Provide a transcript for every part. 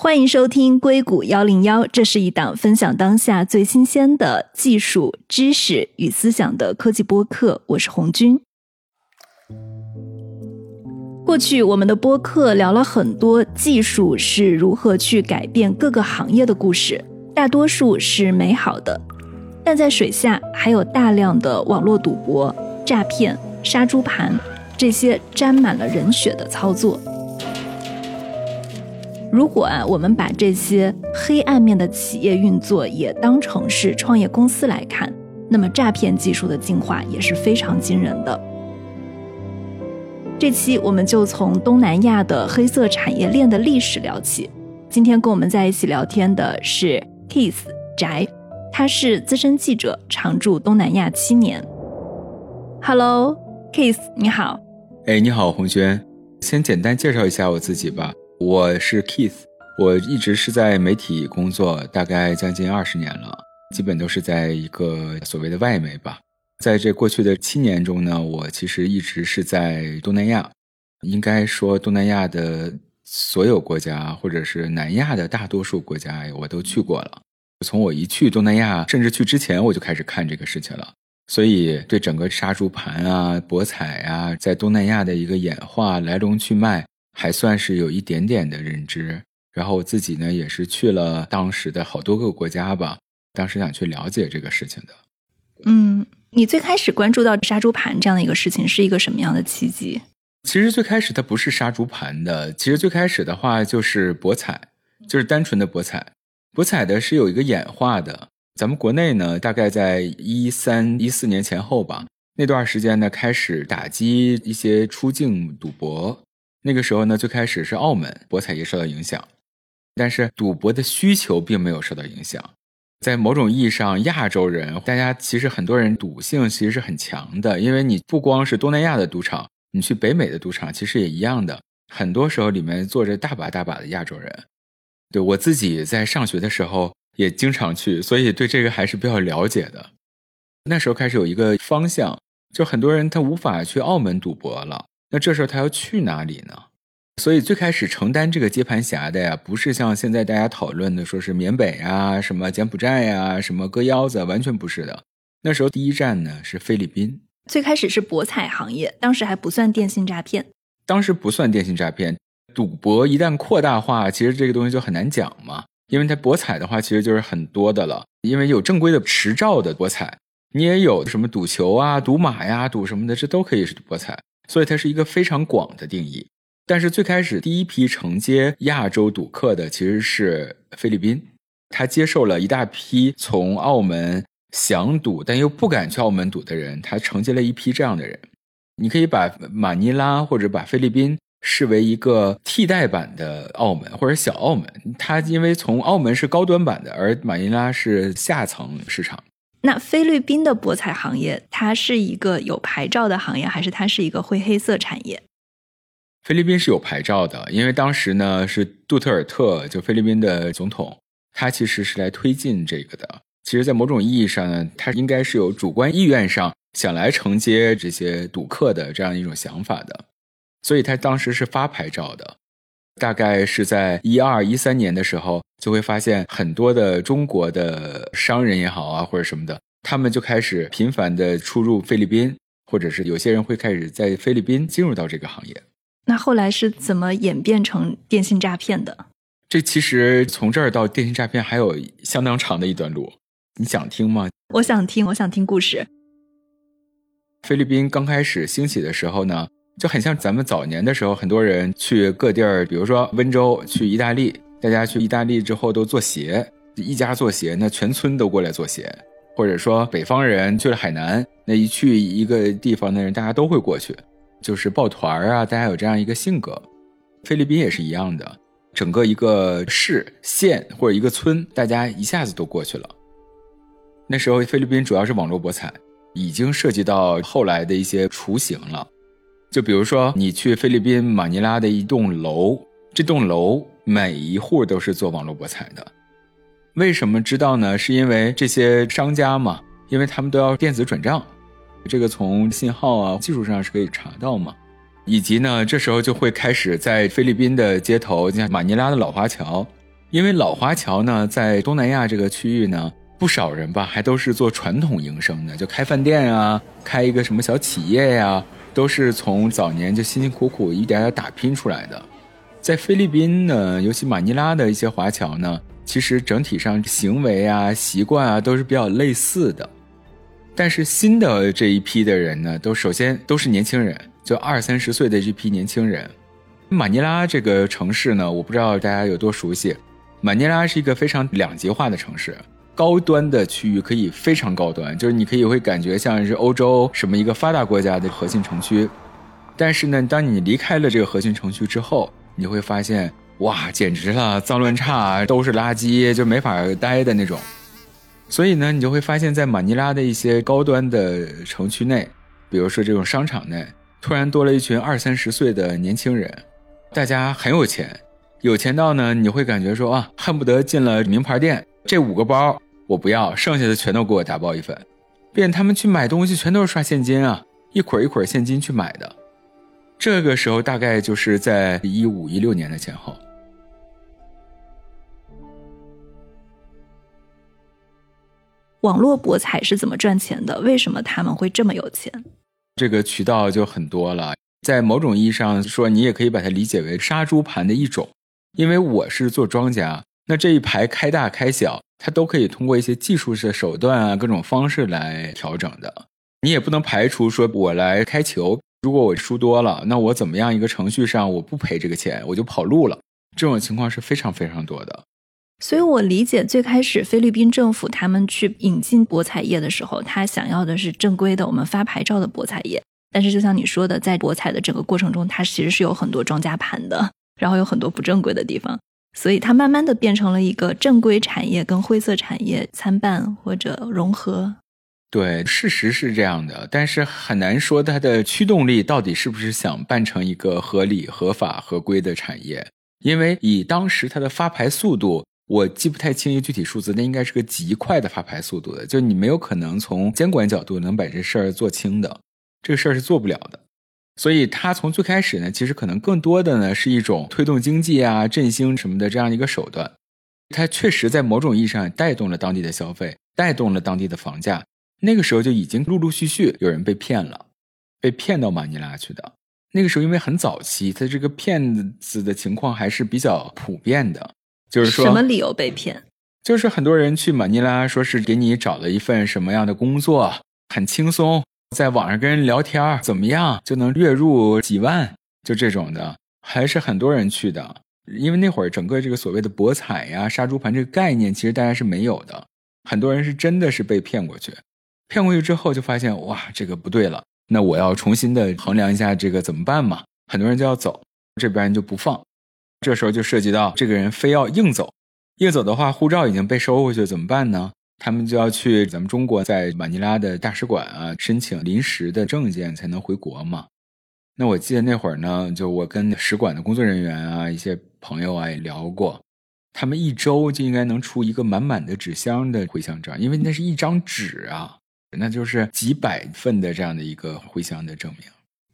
欢迎收听硅谷幺零幺，这是一档分享当下最新鲜的技术知识与思想的科技播客。我是红军。过去我们的播客聊了很多技术是如何去改变各个行业的故事，大多数是美好的，但在水下还有大量的网络赌博、诈骗、杀猪盘这些沾满了人血的操作。如果啊，我们把这些黑暗面的企业运作也当成是创业公司来看，那么诈骗技术的进化也是非常惊人的。这期我们就从东南亚的黑色产业链的历史聊起。今天跟我们在一起聊天的是 Keith 翟，他是资深记者，常驻东南亚七年。Hello，Keith，你好。哎，你好，红轩。先简单介绍一下我自己吧。我是 Keith，我一直是在媒体工作，大概将近二十年了，基本都是在一个所谓的外媒吧。在这过去的七年中呢，我其实一直是在东南亚，应该说东南亚的所有国家，或者是南亚的大多数国家，我都去过了。从我一去东南亚，甚至去之前，我就开始看这个事情了，所以对整个杀猪盘啊、博彩啊，在东南亚的一个演化、来龙去脉，还算是有一点点的认知。然后我自己呢，也是去了当时的好多个国家吧，当时想去了解这个事情的。嗯。你最开始关注到杀猪盘这样的一个事情是一个什么样的契机？其实最开始它不是杀猪盘的，其实最开始的话就是博彩，就是单纯的博彩。博彩的是有一个演化的。咱们国内呢，大概在一三一四年前后吧，那段时间呢开始打击一些出境赌博。那个时候呢，最开始是澳门博彩业受到影响，但是赌博的需求并没有受到影响。在某种意义上，亚洲人大家其实很多人赌性其实是很强的，因为你不光是东南亚的赌场，你去北美的赌场其实也一样的，很多时候里面坐着大把大把的亚洲人。对我自己在上学的时候也经常去，所以对这个还是比较了解的。那时候开始有一个方向，就很多人他无法去澳门赌博了，那这时候他要去哪里呢？所以最开始承担这个接盘侠的呀，不是像现在大家讨论的，说是缅北啊、什么柬埔寨呀、什么割腰子，完全不是的。那时候第一站呢是菲律宾。最开始是博彩行业，当时还不算电信诈骗。当时不算电信诈骗，赌博一旦扩大化，其实这个东西就很难讲嘛。因为它博彩的话，其实就是很多的了。因为有正规的持照的博彩，你也有什么赌球啊、赌马呀、赌什么的，这都可以是博彩。所以它是一个非常广的定义。但是最开始第一批承接亚洲赌客的其实是菲律宾，他接受了一大批从澳门想赌但又不敢去澳门赌的人，他承接了一批这样的人。你可以把马尼拉或者把菲律宾视为一个替代版的澳门或者小澳门，它因为从澳门是高端版的，而马尼拉是下层市场。那菲律宾的博彩行业，它是一个有牌照的行业，还是它是一个灰黑色产业？菲律宾是有牌照的，因为当时呢是杜特尔特，就菲律宾的总统，他其实是来推进这个的。其实，在某种意义上呢，他应该是有主观意愿上想来承接这些赌客的这样一种想法的，所以他当时是发牌照的。大概是在一二一三年的时候，就会发现很多的中国的商人也好啊，或者什么的，他们就开始频繁的出入菲律宾，或者是有些人会开始在菲律宾进入到这个行业。那后来是怎么演变成电信诈骗的？这其实从这儿到电信诈骗还有相当长的一段路，你想听吗？我想听，我想听故事。菲律宾刚开始兴起的时候呢，就很像咱们早年的时候，很多人去各地儿，比如说温州，去意大利，大家去意大利之后都做鞋，一家做鞋，那全村都过来做鞋，或者说北方人去了海南，那一去一个地方的人，大家都会过去。就是抱团儿啊，大家有这样一个性格。菲律宾也是一样的，整个一个市、县或者一个村，大家一下子都过去了。那时候菲律宾主要是网络博彩，已经涉及到后来的一些雏形了。就比如说，你去菲律宾马尼拉的一栋楼，这栋楼每一户都是做网络博彩的。为什么知道呢？是因为这些商家嘛，因为他们都要电子转账。这个从信号啊技术上是可以查到嘛，以及呢，这时候就会开始在菲律宾的街头，像马尼拉的老华侨，因为老华侨呢，在东南亚这个区域呢，不少人吧，还都是做传统营生的，就开饭店啊，开一个什么小企业呀，都是从早年就辛辛苦苦一点点打拼出来的。在菲律宾呢，尤其马尼拉的一些华侨呢，其实整体上行为啊、习惯啊都是比较类似的。但是新的这一批的人呢，都首先都是年轻人，就二三十岁的这批年轻人。马尼拉这个城市呢，我不知道大家有多熟悉。马尼拉是一个非常两极化的城市，高端的区域可以非常高端，就是你可以会感觉像是欧洲什么一个发达国家的核心城区。但是呢，当你离开了这个核心城区之后，你会发现，哇，简直了，脏乱差，都是垃圾，就没法待的那种。所以呢，你就会发现，在马尼拉的一些高端的城区内，比如说这种商场内，突然多了一群二三十岁的年轻人。大家很有钱，有钱到呢，你会感觉说啊，恨不得进了名牌店，这五个包我不要，剩下的全都给我打包一份。便他们去买东西全都是刷现金啊，一捆一捆现金去买的。这个时候大概就是在一五一六年的前后。网络博彩是怎么赚钱的？为什么他们会这么有钱？这个渠道就很多了。在某种意义上说，你也可以把它理解为杀猪盘的一种。因为我是做庄家，那这一排开大开小，它都可以通过一些技术的手段啊，各种方式来调整的。你也不能排除说，我来开球，如果我输多了，那我怎么样一个程序上我不赔这个钱，我就跑路了。这种情况是非常非常多的。所以我理解，最开始菲律宾政府他们去引进博彩业的时候，他想要的是正规的我们发牌照的博彩业。但是，就像你说的，在博彩的整个过程中，它其实是有很多庄家盘的，然后有很多不正规的地方，所以它慢慢的变成了一个正规产业跟灰色产业参半或者融合。对，事实是这样的，但是很难说它的驱动力到底是不是想办成一个合理、合法、合规的产业，因为以当时它的发牌速度，我记不太清一个具体数字，那应该是个极快的发牌速度的，就你没有可能从监管角度能把这事儿做清的。这个事儿是做不了的，所以他从最开始呢，其实可能更多的呢是一种推动经济啊、振兴什么的这样一个手段。它确实在某种意义上带动了当地的消费，带动了当地的房价。那个时候就已经陆陆续续有人被骗了，被骗到马尼拉去的。那个时候因为很早期，他这个骗子的情况还是比较普遍的，就是说什么理由被骗？就是很多人去马尼拉，说是给你找了一份什么样的工作，很轻松。在网上跟人聊天怎么样就能月入几万？就这种的，还是很多人去的。因为那会儿整个这个所谓的博彩呀、杀猪盘这个概念，其实大家是没有的。很多人是真的是被骗过去，骗过去之后就发现哇，这个不对了，那我要重新的衡量一下这个怎么办嘛？很多人就要走，这边就不放。这时候就涉及到这个人非要硬走，硬走的话，护照已经被收回去，怎么办呢？他们就要去咱们中国在马尼拉的大使馆啊，申请临时的证件才能回国嘛。那我记得那会儿呢，就我跟使馆的工作人员啊，一些朋友啊也聊过，他们一周就应该能出一个满满的纸箱的回乡证，因为那是一张纸啊，那就是几百份的这样的一个回乡的证明。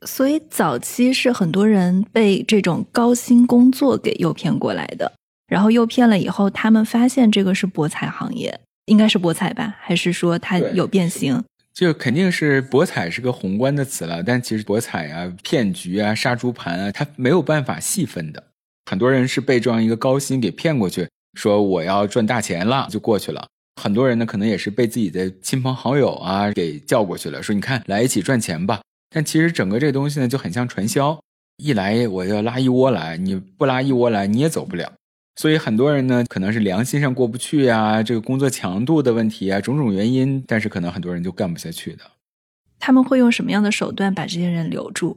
所以早期是很多人被这种高薪工作给诱骗过来的，然后诱骗了以后，他们发现这个是博彩行业。应该是博彩吧，还是说它有变形？就肯定是博彩是个宏观的词了，但其实博彩啊、骗局啊、杀猪盘啊，它没有办法细分的。很多人是被这样一个高薪给骗过去，说我要赚大钱了就过去了。很多人呢，可能也是被自己的亲朋好友啊给叫过去了，说你看来一起赚钱吧。但其实整个这个东西呢，就很像传销，一来我要拉一窝来，你不拉一窝来你也走不了。所以很多人呢，可能是良心上过不去呀，这个工作强度的问题啊，种种原因，但是可能很多人就干不下去的。他们会用什么样的手段把这些人留住？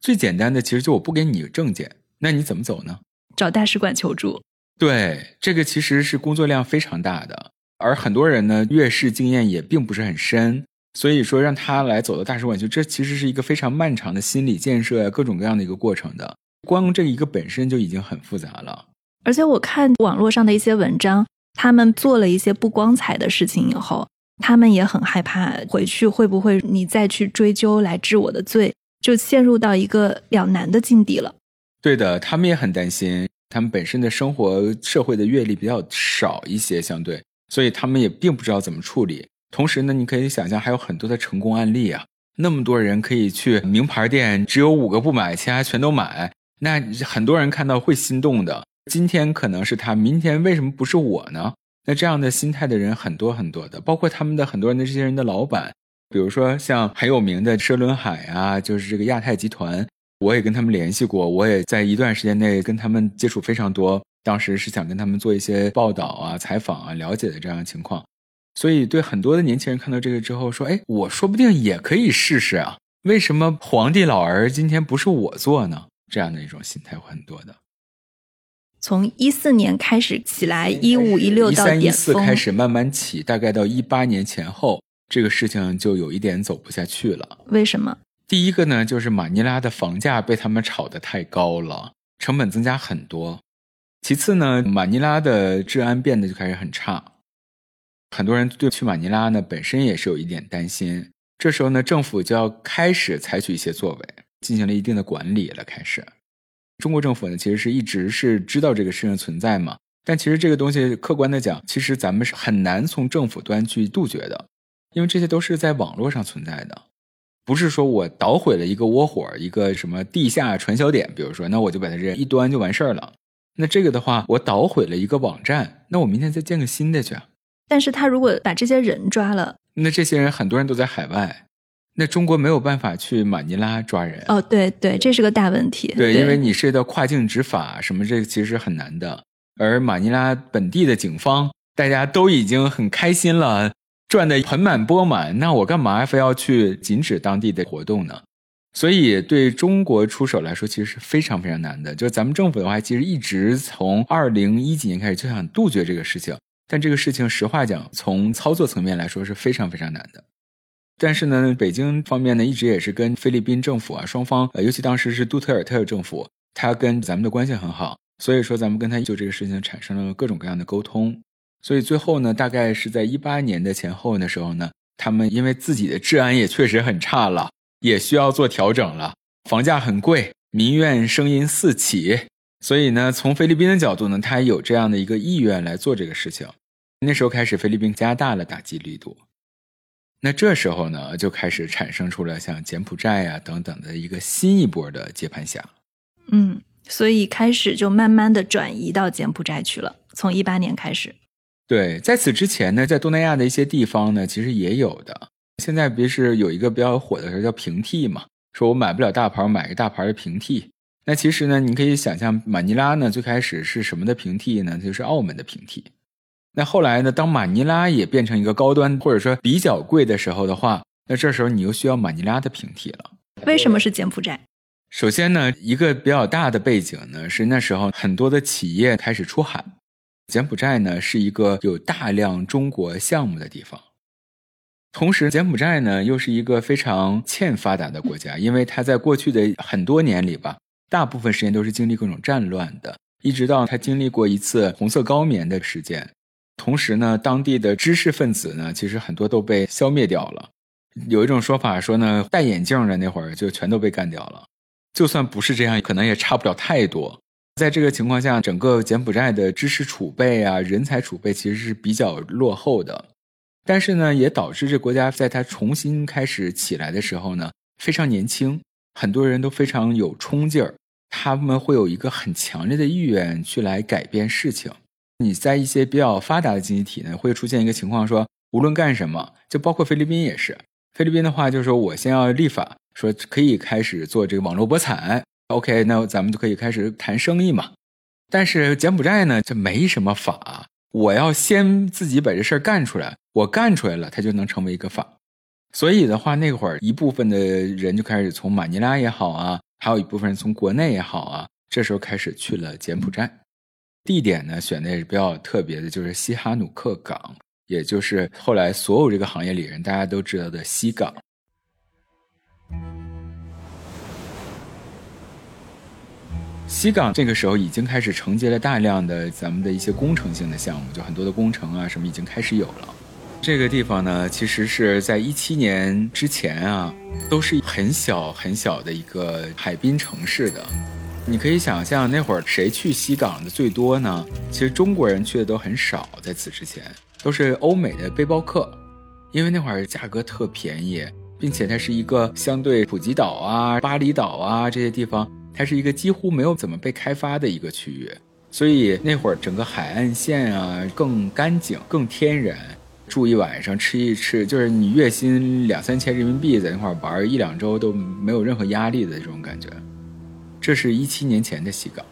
最简单的，其实就我不给你证件，那你怎么走呢？找大使馆求助。对，这个其实是工作量非常大的，而很多人呢，越是经验也并不是很深，所以说让他来走到大使馆去，这其实是一个非常漫长的心理建设呀，各种各样的一个过程的。光这一个本身就已经很复杂了。而且我看网络上的一些文章，他们做了一些不光彩的事情以后，他们也很害怕回去会不会你再去追究来治我的罪，就陷入到一个两难的境地了。对的，他们也很担心。他们本身的生活社会的阅历比较少一些，相对，所以他们也并不知道怎么处理。同时呢，你可以想象还有很多的成功案例啊，那么多人可以去名牌店，只有五个不买，其他全都买。那很多人看到会心动的。今天可能是他，明天为什么不是我呢？那这样的心态的人很多很多的，包括他们的很多人的这些人的老板，比如说像很有名的车轮海啊，就是这个亚太集团。我也跟他们联系过，我也在一段时间内跟他们接触非常多。当时是想跟他们做一些报道啊、采访啊、了解的这样的情况。所以对很多的年轻人看到这个之后说：“哎，我说不定也可以试试啊！为什么皇帝老儿今天不是我做呢？”这样的一种心态会很多的。从一四年开始起来，一五一六到一三一四开始慢慢起，大概到一八年前后，这个事情就有一点走不下去了。为什么？第一个呢，就是马尼拉的房价被他们炒得太高了，成本增加很多。其次呢，马尼拉的治安变得就开始很差，很多人对去马尼拉呢本身也是有一点担心。这时候呢，政府就要开始采取一些作为，进行了一定的管理了。开始，中国政府呢其实是一直是知道这个事情存在嘛，但其实这个东西客观的讲，其实咱们是很难从政府端去杜绝的，因为这些都是在网络上存在的。不是说我捣毁了一个窝火，一个什么地下传销点，比如说，那我就把它这一端就完事儿了。那这个的话，我捣毁了一个网站，那我明天再建个新的去。但是他如果把这些人抓了，那这些人很多人都在海外，那中国没有办法去马尼拉抓人。哦，对对，这是个大问题。对，因为你涉及到跨境执法什么，这个其实很难的。而马尼拉本地的警方，大家都已经很开心了。赚的盆满钵满，那我干嘛非要去禁止当地的活动呢？所以对中国出手来说，其实是非常非常难的。就咱们政府的话，其实一直从二零一几年开始就想杜绝这个事情，但这个事情实话讲，从操作层面来说是非常非常难的。但是呢，北京方面呢，一直也是跟菲律宾政府啊双方，呃，尤其当时是杜特尔特政府，他跟咱们的关系很好，所以说咱们跟他就这个事情产生了各种各样的沟通。所以最后呢，大概是在一八年的前后的时候呢，他们因为自己的治安也确实很差了，也需要做调整了。房价很贵，民怨声音四起，所以呢，从菲律宾的角度呢，他有这样的一个意愿来做这个事情。那时候开始，菲律宾加大了打击力度。那这时候呢，就开始产生出了像柬埔寨啊等等的一个新一波的接盘侠。嗯，所以开始就慢慢的转移到柬埔寨去了。从一八年开始。对，在此之前呢，在东南亚的一些地方呢，其实也有的。现在不是有一个比较火的叫平替嘛？说我买不了大牌，买个大牌的平替。那其实呢，你可以想象，马尼拉呢最开始是什么的平替呢？就是澳门的平替。那后来呢，当马尼拉也变成一个高端或者说比较贵的时候的话，那这时候你又需要马尼拉的平替了。为什么是柬埔寨？首先呢，一个比较大的背景呢，是那时候很多的企业开始出海。柬埔寨呢是一个有大量中国项目的地方，同时柬埔寨呢又是一个非常欠发达的国家，因为它在过去的很多年里吧，大部分时间都是经历各种战乱的，一直到它经历过一次红色高棉的事件。同时呢，当地的知识分子呢，其实很多都被消灭掉了。有一种说法说呢，戴眼镜的那会儿就全都被干掉了。就算不是这样，可能也差不了太多。在这个情况下，整个柬埔寨的知识储备啊、人才储备其实是比较落后的，但是呢，也导致这国家在它重新开始起来的时候呢，非常年轻，很多人都非常有冲劲儿，他们会有一个很强烈的意愿去来改变事情。你在一些比较发达的经济体呢，会出现一个情况，说无论干什么，就包括菲律宾也是，菲律宾的话就是说我先要立法，说可以开始做这个网络博彩。OK，那咱们就可以开始谈生意嘛。但是柬埔寨呢，这没什么法。我要先自己把这事儿干出来，我干出来了，它就能成为一个法。所以的话，那会儿一部分的人就开始从马尼拉也好啊，还有一部分人从国内也好啊，这时候开始去了柬埔寨。地点呢，选的也是比较特别的，就是西哈努克港，也就是后来所有这个行业里人大家都知道的西港。西港这个时候已经开始承接了大量的咱们的一些工程性的项目，就很多的工程啊什么已经开始有了。这个地方呢，其实是在一七年之前啊，都是很小很小的一个海滨城市的。你可以想象那会儿谁去西港的最多呢？其实中国人去的都很少，在此之前都是欧美的背包客，因为那会儿价格特便宜，并且它是一个相对普吉岛啊、巴厘岛啊这些地方，它是一个几乎没有怎么被开发的一个区域，所以那会儿整个海岸线啊更干净、更天然。住一晚上，吃一吃，就是你月薪两三千人民币，在那块玩一两周都没有任何压力的这种感觉。这是一七年前的西港，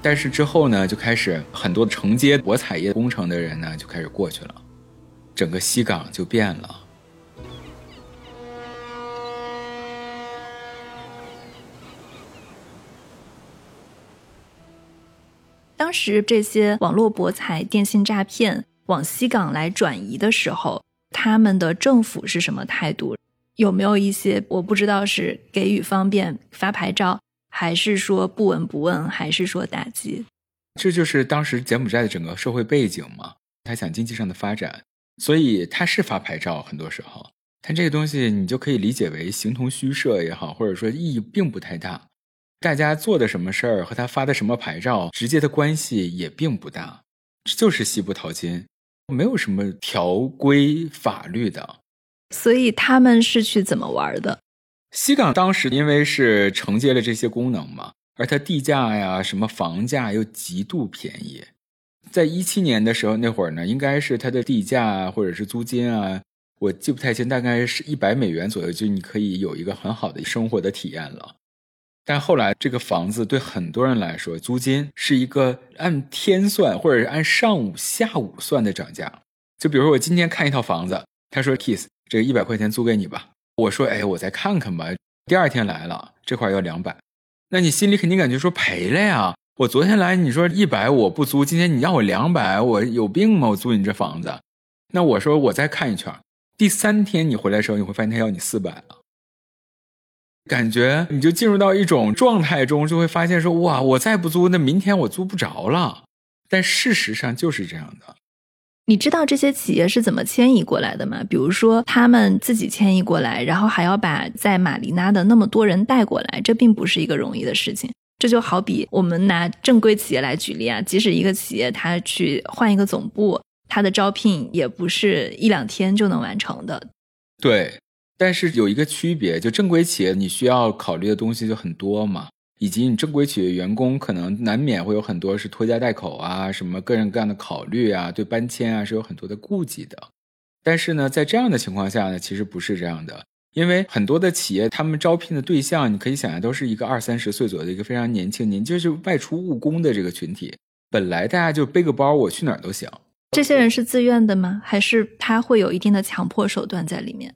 但是之后呢，就开始很多承接博彩业工程的人呢就开始过去了，整个西港就变了。当时这些网络博彩、电信诈骗。往西港来转移的时候，他们的政府是什么态度？有没有一些我不知道是给予方便发牌照，还是说不闻不问，还是说打击？这就是当时柬埔寨的整个社会背景嘛。他想经济上的发展，所以他是发牌照。很多时候，但这个东西你就可以理解为形同虚设也好，或者说意义并不太大。大家做的什么事儿和他发的什么牌照直接的关系也并不大，就是西部淘金。没有什么条规法律的，所以他们是去怎么玩的？西港当时因为是承接了这些功能嘛，而它地价呀、什么房价又极度便宜。在一七年的时候，那会儿呢，应该是它的地价或者是租金啊，我记不太清，大概是一百美元左右，就你可以有一个很好的生活的体验了。但后来，这个房子对很多人来说，租金是一个按天算，或者是按上午、下午算的涨价。就比如说，我今天看一套房子，他说：“Kiss，这个一百块钱租给你吧。”我说：“哎，我再看看吧。”第二天来了，这块要两百，那你心里肯定感觉说赔了呀。我昨天来，你说一百我不租，今天你要我两百，我有病吗？我租你这房子？那我说我再看一圈，第三天你回来的时候，你会发现他要你四百了。感觉你就进入到一种状态中，就会发现说哇，我再不租，那明天我租不着了。但事实上就是这样的。你知道这些企业是怎么迁移过来的吗？比如说他们自己迁移过来，然后还要把在马尼拉的那么多人带过来，这并不是一个容易的事情。这就好比我们拿正规企业来举例啊，即使一个企业它去换一个总部，它的招聘也不是一两天就能完成的。对。但是有一个区别，就正规企业你需要考虑的东西就很多嘛，以及你正规企业员工可能难免会有很多是拖家带口啊，什么各种各样的考虑啊，对搬迁啊是有很多的顾忌的。但是呢，在这样的情况下呢，其实不是这样的，因为很多的企业他们招聘的对象，你可以想象都是一个二三十岁左右的一个非常年轻，您就是外出务工的这个群体，本来大家就背个包，我去哪儿都行。这些人是自愿的吗？还是他会有一定的强迫手段在里面？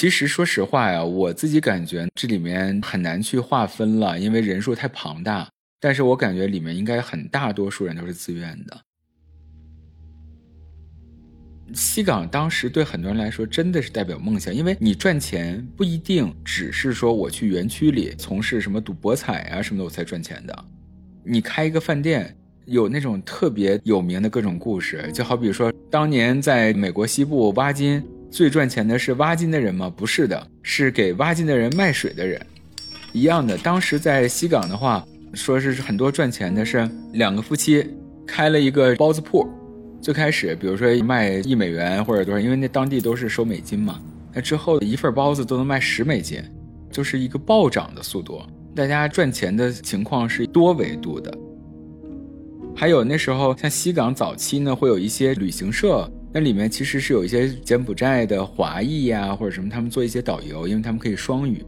其实说实话呀，我自己感觉这里面很难去划分了，因为人数太庞大。但是我感觉里面应该很大多数人都是自愿的。西港当时对很多人来说真的是代表梦想，因为你赚钱不一定只是说我去园区里从事什么赌博彩啊什么的我才赚钱的。你开一个饭店，有那种特别有名的各种故事，就好比说当年在美国西部挖金。最赚钱的是挖金的人吗？不是的，是给挖金的人卖水的人。一样的，当时在西港的话，说是很多赚钱的是两个夫妻开了一个包子铺。最开始，比如说卖一美元或者多少，因为那当地都是收美金嘛。那之后一份包子都能卖十美金，就是一个暴涨的速度。大家赚钱的情况是多维度的。还有那时候像西港早期呢，会有一些旅行社。那里面其实是有一些柬埔寨的华裔呀，或者什么，他们做一些导游，因为他们可以双语。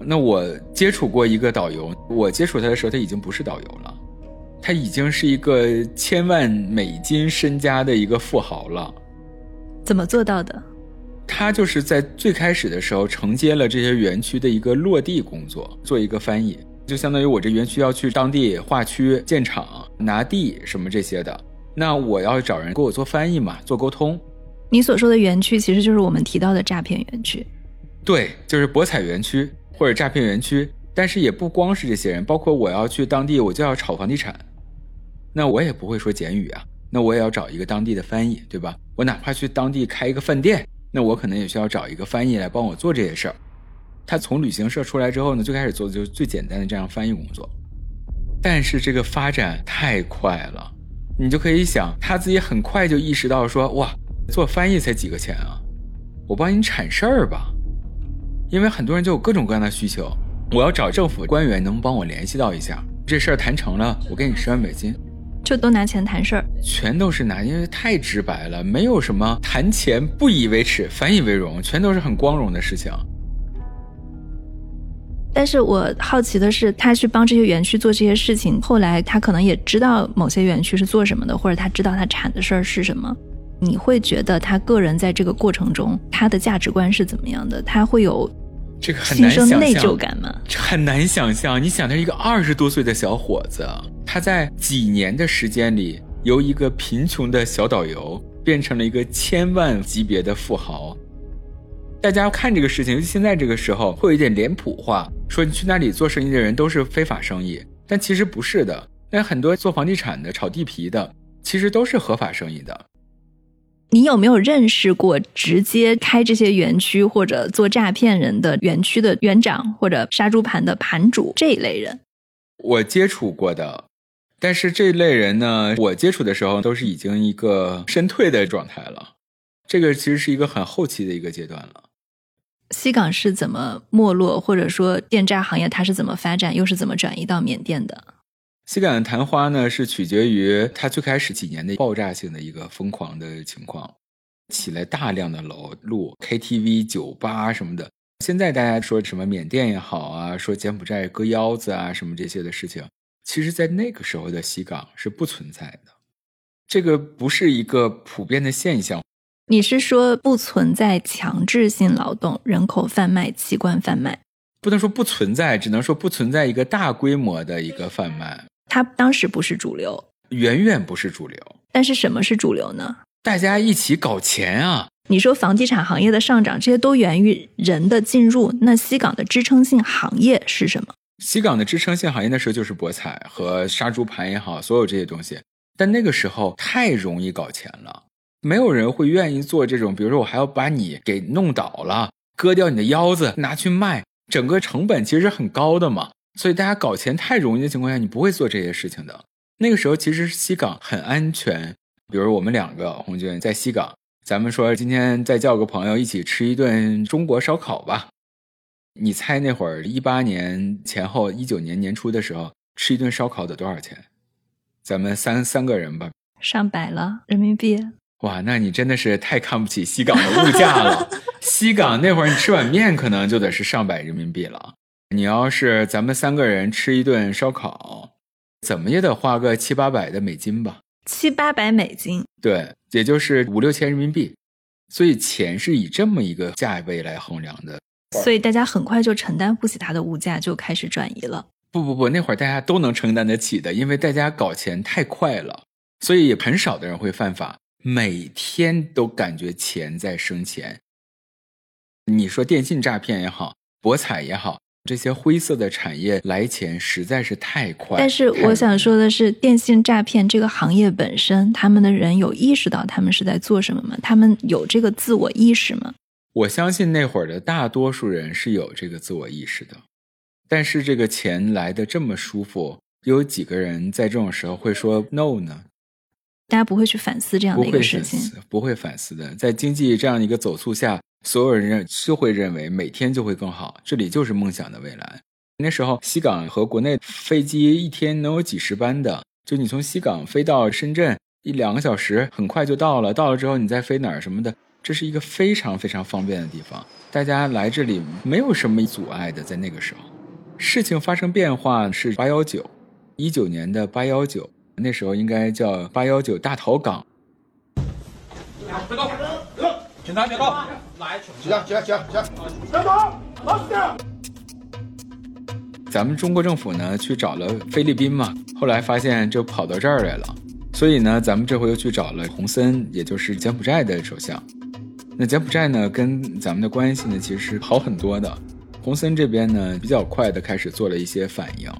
那我接触过一个导游，我接触他的时候，他已经不是导游了，他已经是一个千万美金身家的一个富豪了。怎么做到的？他就是在最开始的时候承接了这些园区的一个落地工作，做一个翻译，就相当于我这园区要去当地划区、建厂、拿地什么这些的。那我要找人给我做翻译嘛，做沟通。你所说的园区其实就是我们提到的诈骗园区，对，就是博彩园区或者诈骗园区。但是也不光是这些人，包括我要去当地，我就要炒房地产，那我也不会说简语啊，那我也要找一个当地的翻译，对吧？我哪怕去当地开一个饭店，那我可能也需要找一个翻译来帮我做这些事儿。他从旅行社出来之后呢，最开始做的就是最简单的这样翻译工作。但是这个发展太快了，你就可以想，他自己很快就意识到说，哇，做翻译才几个钱啊，我帮你铲事儿吧，因为很多人就有各种各样的需求，我要找政府官员能帮我联系到一下，这事儿谈成了，我给你十万美金。就都拿钱谈事儿，全都是拿，因为太直白了，没有什么谈钱不以为耻，反以为荣，全都是很光荣的事情。但是我好奇的是，他去帮这些园区做这些事情，后来他可能也知道某些园区是做什么的，或者他知道他产的事儿是什么。你会觉得他个人在这个过程中，他的价值观是怎么样的？他会有这个很难想象内疚感吗？很难想象。你想，他一个二十多岁的小伙子。他在几年的时间里，由一个贫穷的小导游变成了一个千万级别的富豪。大家看这个事情，尤其现在这个时候，会有一点脸谱化，说你去那里做生意的人都是非法生意，但其实不是的。那很多做房地产的、炒地皮的，其实都是合法生意的。你有没有认识过直接开这些园区或者做诈骗人的园区的园长或者杀猪盘的盘主这一类人？我接触过的。但是这类人呢，我接触的时候都是已经一个身退的状态了，这个其实是一个很后期的一个阶段了。西港是怎么没落，或者说电诈行业它是怎么发展，又是怎么转移到缅甸的？西港的昙花呢，是取决于它最开始几年的爆炸性的一个疯狂的情况，起来大量的楼路、KTV、酒吧什么的。现在大家说什么缅甸也好啊，说柬埔寨割腰子啊什么这些的事情。其实，在那个时候的西港是不存在的，这个不是一个普遍的现象。你是说不存在强制性劳动、人口贩卖、器官贩卖？不能说不存在，只能说不存在一个大规模的一个贩卖。它当时不是主流，远远不是主流。但是什么是主流呢？大家一起搞钱啊！你说房地产行业的上涨，这些都源于人的进入。那西港的支撑性行业是什么？西港的支撑性行业那时候就是博彩和杀猪盘也好，所有这些东西。但那个时候太容易搞钱了，没有人会愿意做这种。比如说，我还要把你给弄倒了，割掉你的腰子拿去卖，整个成本其实是很高的嘛。所以大家搞钱太容易的情况下，你不会做这些事情的。那个时候其实西港很安全。比如我们两个红军在西港，咱们说今天再叫个朋友一起吃一顿中国烧烤吧。你猜那会儿一八年前后，一九年年初的时候，吃一顿烧烤得多少钱？咱们三三个人吧，上百了人民币。哇，那你真的是太看不起西港的物价了。西港那会儿，你吃碗面可能就得是上百人民币了。你要是咱们三个人吃一顿烧烤，怎么也得花个七八百的美金吧？七八百美金，对，也就是五六千人民币。所以钱是以这么一个价位来衡量的。所以大家很快就承担不起它的物价，就开始转移了。不不不，那会儿大家都能承担得起的，因为大家搞钱太快了，所以很少的人会犯法。每天都感觉钱在生钱。你说电信诈骗也好，博彩也好，这些灰色的产业来钱实在是太快。但是我想说的是，电信诈骗这个行业本身，他们的人有意识到他们是在做什么吗？他们有这个自我意识吗？我相信那会儿的大多数人是有这个自我意识的，但是这个钱来的这么舒服，有几个人在这种时候会说 no 呢？大家不会去反思这样的一个事情，不会反思的。在经济这样一个走速下，所有人就会认为每天就会更好，这里就是梦想的未来。那时候西港和国内飞机一天能有几十班的，就你从西港飞到深圳一两个小时，很快就到了。到了之后你再飞哪儿什么的。这是一个非常非常方便的地方，大家来这里没有什么阻碍的。在那个时候，事情发生变化是八幺九，一九年的八幺九，那时候应该叫八幺九大逃港。别动，别动，警察别动，来，起来，起来，起来，起来，别动，老实点。咱们中国政府呢，去找了菲律宾嘛，后来发现就跑到这儿来了，所以呢，咱们这回又去找了洪森，也就是柬埔寨的首相。那柬埔寨呢，跟咱们的关系呢，其实是好很多的。洪森这边呢，比较快的开始做了一些反应，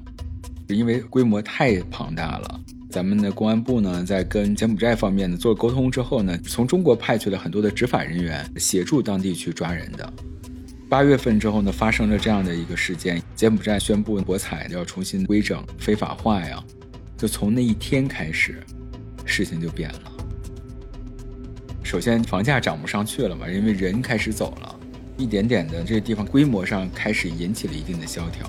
因为规模太庞大了。咱们的公安部呢，在跟柬埔寨方面呢做沟通之后呢，从中国派去了很多的执法人员协助当地去抓人的。八月份之后呢，发生了这样的一个事件，柬埔寨宣布博彩要重新规整、非法化呀。就从那一天开始，事情就变了。首先，房价涨不上去了嘛，因为人开始走了，一点点的这个地方规模上开始引起了一定的萧条。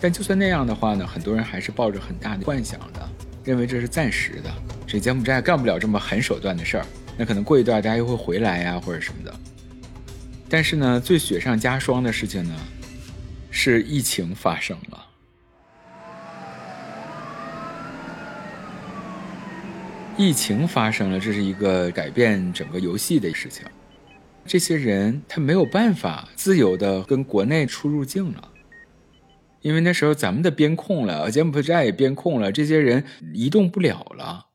但就算那样的话呢，很多人还是抱着很大的幻想的，认为这是暂时的，这柬埔寨干不了这么狠手段的事儿，那可能过一段大家又会回来呀，或者什么的。但是呢，最雪上加霜的事情呢，是疫情发生了。疫情发生了，这是一个改变整个游戏的事情。这些人他没有办法自由的跟国内出入境了，因为那时候咱们的边控了，柬埔寨也边控了，这些人移动不了了。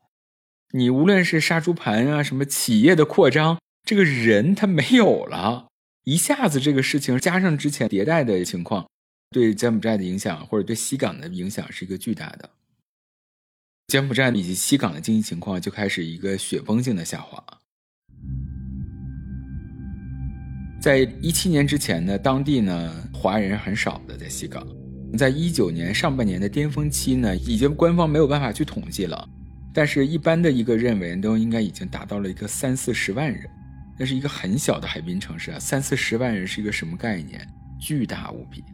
你无论是杀猪盘啊，什么企业的扩张，这个人他没有了。一下子这个事情加上之前迭代的情况，对柬埔寨的影响或者对西港的影响是一个巨大的。柬埔寨以及西港的经济情况就开始一个雪崩性的下滑。在一七年之前呢，当地呢华人很少的在西港，在一九年上半年的巅峰期呢，已经官方没有办法去统计了，但是一般的一个认为都应该已经达到了一个三四十万人。那是一个很小的海滨城市啊，三四十万人是一个什么概念？巨大无比。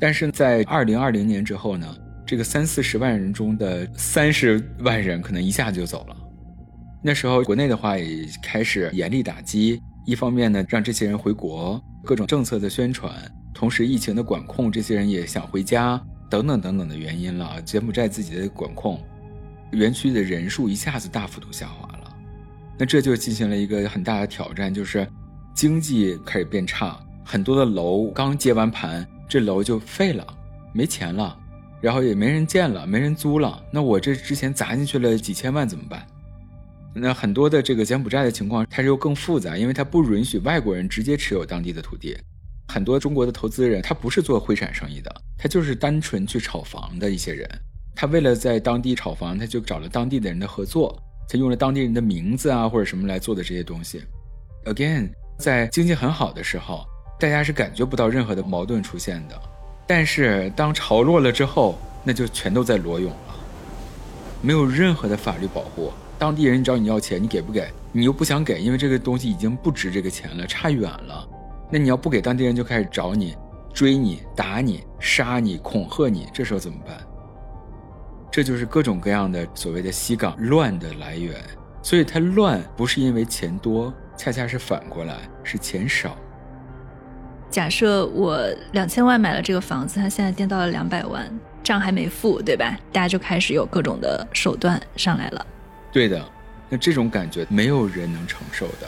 但是在二零二零年之后呢，这个三四十万人中的三十万人可能一下就走了。那时候国内的话也开始严厉打击，一方面呢让这些人回国，各种政策的宣传，同时疫情的管控，这些人也想回家，等等等等的原因了。柬埔寨自己的管控，园区的人数一下子大幅度下滑了。那这就进行了一个很大的挑战，就是经济开始变差，很多的楼刚接完盘，这楼就废了，没钱了，然后也没人建了，没人租了。那我这之前砸进去了几千万怎么办？那很多的这个柬埔寨的情况，它又更复杂，因为它不允许外国人直接持有当地的土地。很多中国的投资人，他不是做灰产生意的，他就是单纯去炒房的一些人。他为了在当地炒房，他就找了当地的人的合作。他用了当地人的名字啊，或者什么来做的这些东西。Again，在经济很好的时候，大家是感觉不到任何的矛盾出现的。但是当潮落了之后，那就全都在裸泳了，没有任何的法律保护。当地人找你要钱，你给不给？你又不想给，因为这个东西已经不值这个钱了，差远了。那你要不给，当地人就开始找你，追你，打你，杀你，恐吓你。这时候怎么办？这就是各种各样的所谓的西港乱的来源，所以它乱不是因为钱多，恰恰是反过来是钱少。假设我两千万买了这个房子，它现在跌到了两百万，账还没付，对吧？大家就开始有各种的手段上来了。对的，那这种感觉没有人能承受的。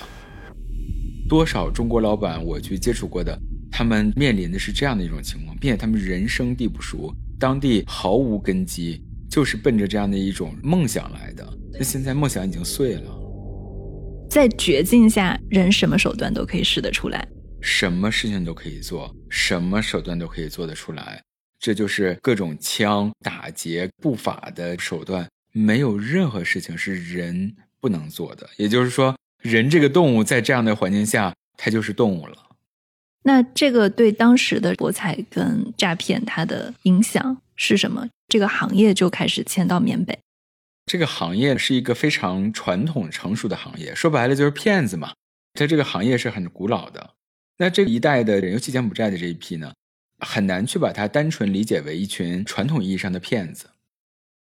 多少中国老板我去接触过的，他们面临的是这样的一种情况，并且他们人生地不熟，当地毫无根基。就是奔着这样的一种梦想来的，那现在梦想已经碎了。在绝境下，人什么手段都可以使得出来，什么事情都可以做，什么手段都可以做得出来。这就是各种枪打劫不法的手段，没有任何事情是人不能做的。也就是说，人这个动物在这样的环境下，它就是动物了。那这个对当时的博彩跟诈骗它的影响是什么？这个行业就开始迁到缅北。这个行业是一个非常传统成熟的行业，说白了就是骗子嘛。在这个行业是很古老的。那这一代的人，尤其柬埔寨的这一批呢，很难去把它单纯理解为一群传统意义上的骗子。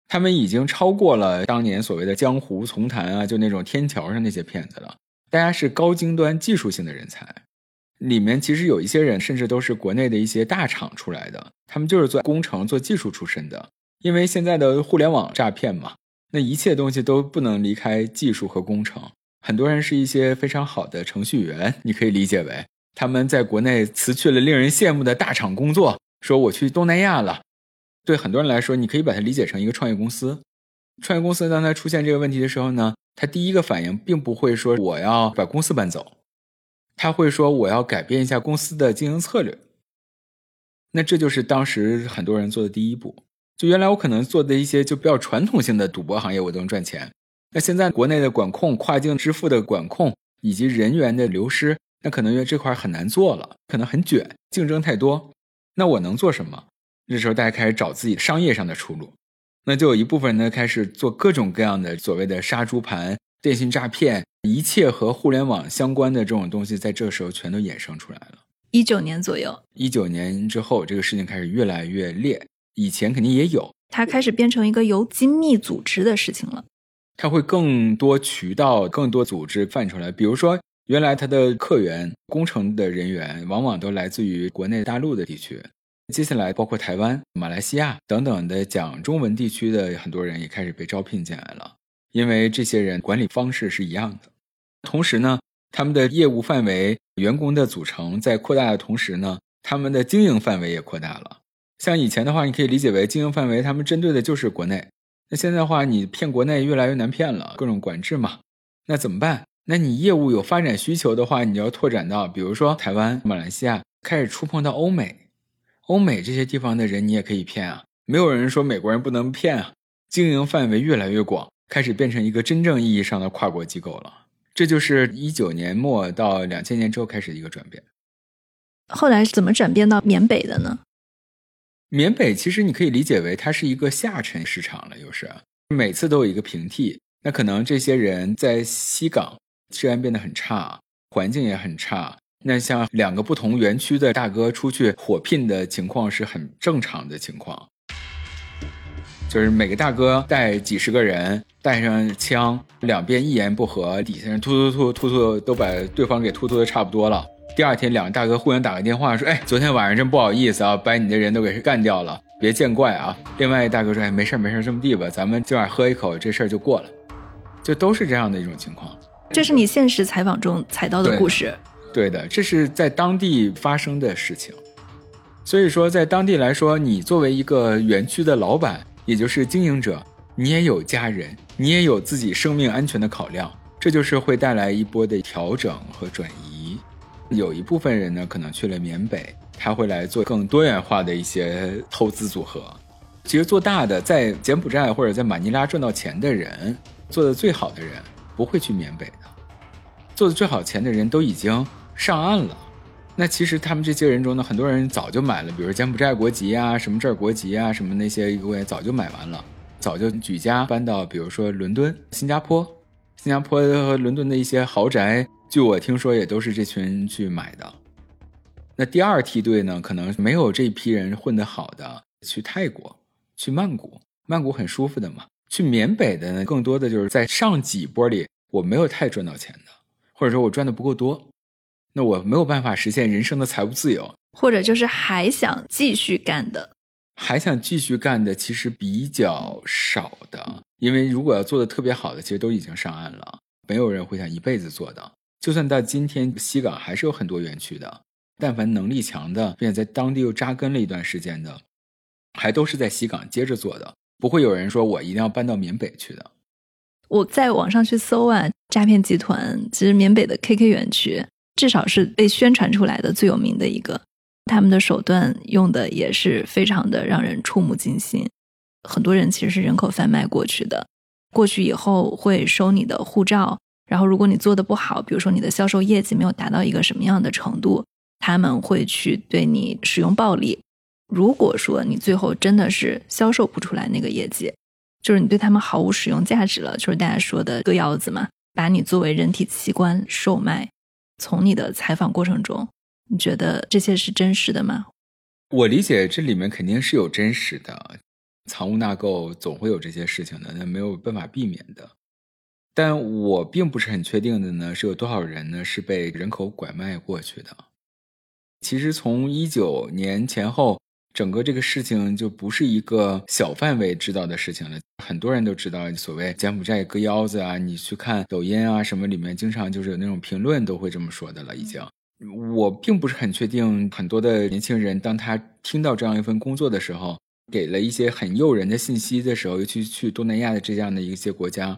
他们已经超过了当年所谓的江湖丛谈啊，就那种天桥上那些骗子了。大家是高精端技术性的人才，里面其实有一些人甚至都是国内的一些大厂出来的。他们就是做工程、做技术出身的，因为现在的互联网诈骗嘛，那一切东西都不能离开技术和工程。很多人是一些非常好的程序员，你可以理解为他们在国内辞去了令人羡慕的大厂工作，说我去东南亚了。对很多人来说，你可以把它理解成一个创业公司。创业公司当它出现这个问题的时候呢，他第一个反应并不会说我要把公司搬走，他会说我要改变一下公司的经营策略。那这就是当时很多人做的第一步。就原来我可能做的一些就比较传统性的赌博行业，我都能赚钱。那现在国内的管控、跨境支付的管控以及人员的流失，那可能因为这块很难做了，可能很卷，竞争太多。那我能做什么？这时候大家开始找自己商业上的出路。那就有一部分人呢开始做各种各样的所谓的杀猪盘、电信诈骗，一切和互联网相关的这种东西，在这时候全都衍生出来了。一九年左右，一九年之后，这个事情开始越来越烈。以前肯定也有，它开始变成一个由精密组织的事情了。它会更多渠道、更多组织泛出来。比如说，原来它的客源、工程的人员往往都来自于国内大陆的地区。接下来，包括台湾、马来西亚等等的讲中文地区的很多人也开始被招聘进来了，因为这些人管理方式是一样的。同时呢，他们的业务范围、员工的组成在扩大的同时呢，他们的经营范围也扩大了。像以前的话，你可以理解为经营范围，他们针对的就是国内。那现在的话，你骗国内越来越难骗了，各种管制嘛。那怎么办？那你业务有发展需求的话，你要拓展到，比如说台湾、马来西亚，开始触碰到欧美，欧美这些地方的人，你也可以骗啊。没有人说美国人不能骗啊。经营范围越来越广，开始变成一个真正意义上的跨国机构了。这就是一九年末到两千年之后开始的一个转变。后来怎么转变到缅北的呢？缅北其实你可以理解为它是一个下沉市场了，又是每次都有一个平替。那可能这些人在西港治安变得很差，环境也很差。那像两个不同园区的大哥出去火拼的情况是很正常的情况，就是每个大哥带几十个人，带上枪，两边一言不合，底下人突突突突突都把对方给突突的差不多了。第二天，两个大哥互相打个电话，说：“哎，昨天晚上真不好意思啊，把你的人都给干掉了，别见怪啊。”另外一大哥说：“哎，没事没事，这么地吧，咱们今晚喝一口，这事儿就过了。”就都是这样的一种情况。这是你现实采访中采到的故事。对的，这是在当地发生的事情。所以说，在当地来说，你作为一个园区的老板，也就是经营者，你也有家人，你也有自己生命安全的考量，这就是会带来一波的调整和转移。有一部分人呢，可能去了缅北，他会来做更多元化的一些投资组合。其实做大的，在柬埔寨或者在马尼拉赚到钱的人，做的最好的人不会去缅北的。做的最好钱的人都已经上岸了。那其实他们这些人中呢，很多人早就买了，比如柬埔寨国籍啊，什么这儿国籍啊，什么那些我也早就买完了，早就举家搬到，比如说伦敦、新加坡、新加坡和伦敦的一些豪宅。据我听说，也都是这群人去买的。那第二梯队呢，可能没有这批人混得好的，去泰国、去曼谷，曼谷很舒服的嘛。去缅北的呢，更多的就是在上几波里，我没有太赚到钱的，或者说我赚的不够多，那我没有办法实现人生的财务自由，或者就是还想继续干的，还想继续干的其实比较少的，因为如果要做的特别好的，其实都已经上岸了，没有人会想一辈子做的。就算到今天，西港还是有很多园区的。但凡能力强的，并且在当地又扎根了一段时间的，还都是在西港接着做的。不会有人说我一定要搬到缅北去的。我在网上去搜啊，诈骗集团其实缅北的 KK 园区，至少是被宣传出来的最有名的一个。他们的手段用的也是非常的让人触目惊心。很多人其实是人口贩卖过去的，过去以后会收你的护照。然后，如果你做的不好，比如说你的销售业绩没有达到一个什么样的程度，他们会去对你使用暴力。如果说你最后真的是销售不出来那个业绩，就是你对他们毫无使用价值了，就是大家说的割腰子嘛，把你作为人体器官售卖。从你的采访过程中，你觉得这些是真实的吗？我理解这里面肯定是有真实的，藏污纳垢总会有这些事情的，那没有办法避免的。但我并不是很确定的呢，是有多少人呢是被人口拐卖过去的？其实从一九年前后，整个这个事情就不是一个小范围知道的事情了，很多人都知道所谓柬埔寨割腰子啊，你去看抖音啊什么里面，经常就是有那种评论都会这么说的了。已经，我并不是很确定，很多的年轻人当他听到这样一份工作的时候，给了一些很诱人的信息的时候，尤其去东南亚的这样的一些国家。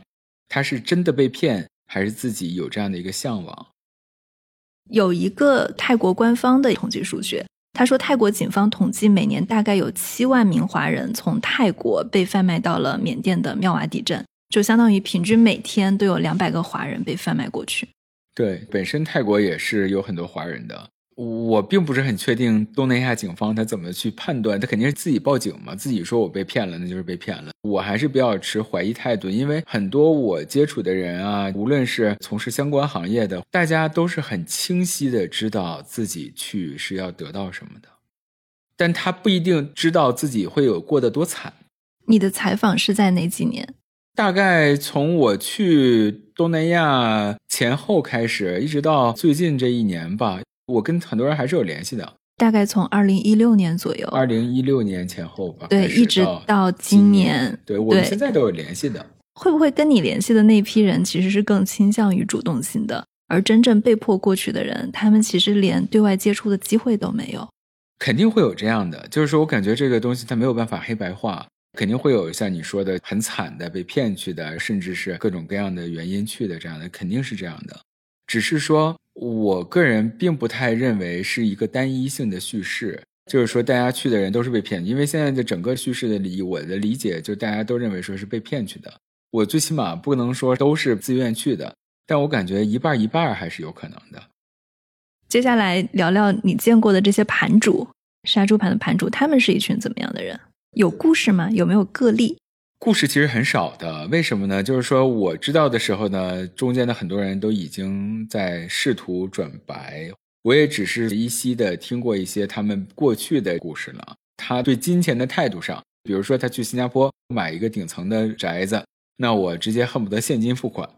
他是真的被骗，还是自己有这样的一个向往？有一个泰国官方的统计数据，他说泰国警方统计每年大概有七万名华人从泰国被贩卖到了缅甸的妙瓦底镇，就相当于平均每天都有两百个华人被贩卖过去。对，本身泰国也是有很多华人的。我并不是很确定东南亚警方他怎么去判断，他肯定是自己报警嘛，自己说我被骗了，那就是被骗了。我还是比较持怀疑态度，因为很多我接触的人啊，无论是从事相关行业的，大家都是很清晰的知道自己去是要得到什么的，但他不一定知道自己会有过得多惨。你的采访是在哪几年？大概从我去东南亚前后开始，一直到最近这一年吧。我跟很多人还是有联系的，大概从二零一六年左右，二零一六年前后吧，对，一直到今年，对我们现在都有联系的。会不会跟你联系的那批人其实是更倾向于主动性的，而真正被迫过去的人，他们其实连对外接触的机会都没有？肯定会有这样的，就是说我感觉这个东西它没有办法黑白化，肯定会有像你说的很惨的被骗去的，甚至是各种各样的原因去的这样的，肯定是这样的，只是说。我个人并不太认为是一个单一性的叙事，就是说大家去的人都是被骗，因为现在的整个叙事的理，我的理解就大家都认为说是被骗去的。我最起码不能说都是自愿去的，但我感觉一半一半还是有可能的。接下来聊聊你见过的这些盘主，杀猪盘的盘主，他们是一群怎么样的人？有故事吗？有没有个例？故事其实很少的，为什么呢？就是说我知道的时候呢，中间的很多人都已经在试图转白，我也只是依稀的听过一些他们过去的故事了。他对金钱的态度上，比如说他去新加坡买一个顶层的宅子，那我直接恨不得现金付款。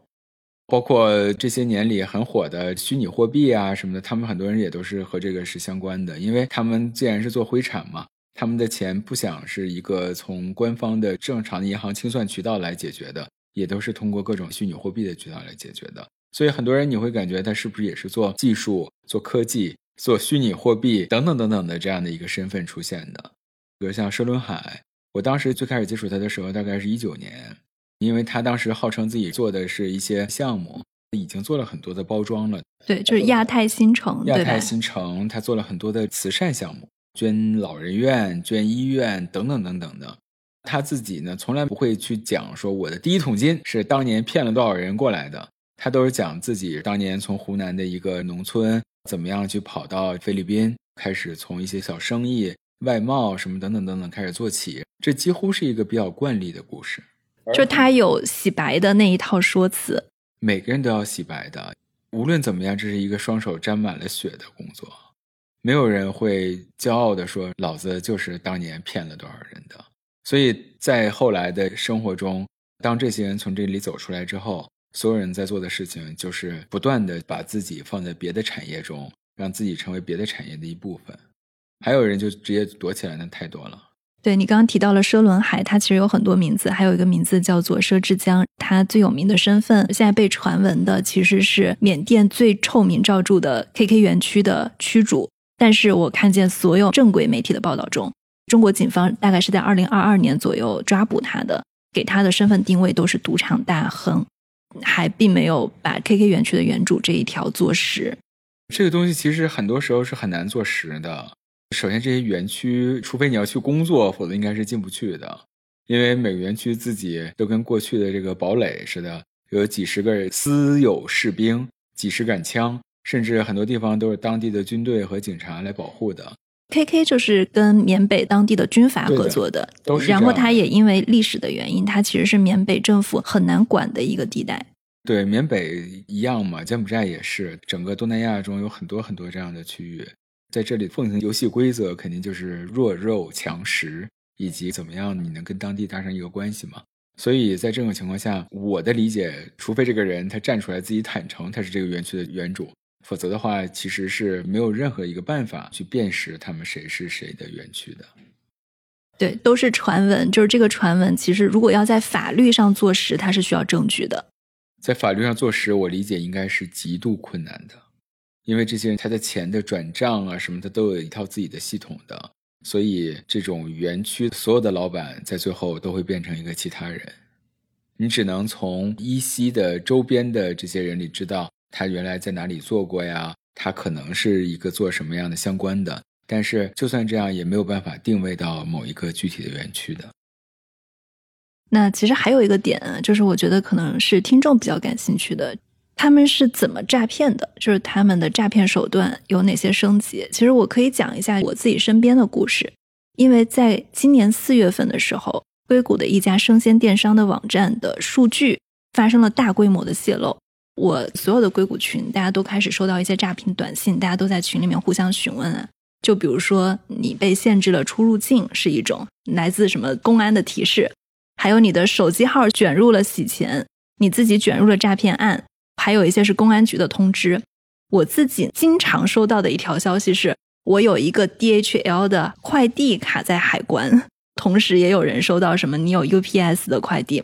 包括这些年里很火的虚拟货币啊什么的，他们很多人也都是和这个是相关的，因为他们既然是做灰产嘛。他们的钱不想是一个从官方的正常的银行清算渠道来解决的，也都是通过各种虚拟货币的渠道来解决的。所以很多人你会感觉他是不是也是做技术、做科技、做虚拟货币等等等等的这样的一个身份出现的？比如像佘伦海，我当时最开始接触他的时候，大概是一九年，因为他当时号称自己做的是一些项目，已经做了很多的包装了。对，就是亚太新城，亚太新城，他做了很多的慈善项目。捐老人院、捐医院等等等等的，他自己呢从来不会去讲说我的第一桶金是当年骗了多少人过来的，他都是讲自己当年从湖南的一个农村怎么样去跑到菲律宾，开始从一些小生意、外贸什么等等等等开始做起，这几乎是一个比较惯例的故事。就他有洗白的那一套说辞，每个人都要洗白的，无论怎么样，这是一个双手沾满了血的工作。没有人会骄傲的说：“老子就是当年骗了多少人的。”所以在后来的生活中，当这些人从这里走出来之后，所有人在做的事情就是不断的把自己放在别的产业中，让自己成为别的产业的一部分。还有人就直接躲起来，那太多了。对你刚刚提到了佘伦海，他其实有很多名字，还有一个名字叫做佘志江。他最有名的身份，现在被传闻的其实是缅甸最臭名昭著的 KK 园区的区主。但是我看见所有正规媒体的报道中，中国警方大概是在二零二二年左右抓捕他的，给他的身份定位都是赌场大亨，还并没有把 KK 园区的原主这一条做实。这个东西其实很多时候是很难做实的。首先，这些园区，除非你要去工作，否则应该是进不去的，因为每个园区自己都跟过去的这个堡垒似的，有几十个私有士兵，几十杆枪。甚至很多地方都是当地的军队和警察来保护的。K K 就是跟缅北当地的军阀合作的，然后它也因为历史的原因，它其实是缅北政府很难管的一个地带。对，缅北一样嘛，柬埔寨也是，整个东南亚中有很多很多这样的区域，在这里奉行游戏规则，肯定就是弱肉强食，以及怎么样你能跟当地搭上一个关系嘛。所以在这种情况下，我的理解，除非这个人他站出来自己坦诚他是这个园区的园主。否则的话，其实是没有任何一个办法去辨识他们谁是谁的园区的。对，都是传闻。就是这个传闻，其实如果要在法律上坐实，它是需要证据的。在法律上坐实，我理解应该是极度困难的，因为这些人他的钱的转账啊什么的都有一套自己的系统的，所以这种园区所有的老板在最后都会变成一个其他人。你只能从依稀的周边的这些人里知道。他原来在哪里做过呀？他可能是一个做什么样的相关的，但是就算这样，也没有办法定位到某一个具体的园区的。那其实还有一个点，就是我觉得可能是听众比较感兴趣的，他们是怎么诈骗的？就是他们的诈骗手段有哪些升级？其实我可以讲一下我自己身边的故事，因为在今年四月份的时候，硅谷的一家生鲜电商的网站的数据发生了大规模的泄露。我所有的硅谷群，大家都开始收到一些诈骗短信，大家都在群里面互相询问啊。就比如说，你被限制了出入境是一种来自什么公安的提示，还有你的手机号卷入了洗钱，你自己卷入了诈骗案，还有一些是公安局的通知。我自己经常收到的一条消息是，我有一个 DHL 的快递卡在海关，同时也有人收到什么你有 UPS 的快递。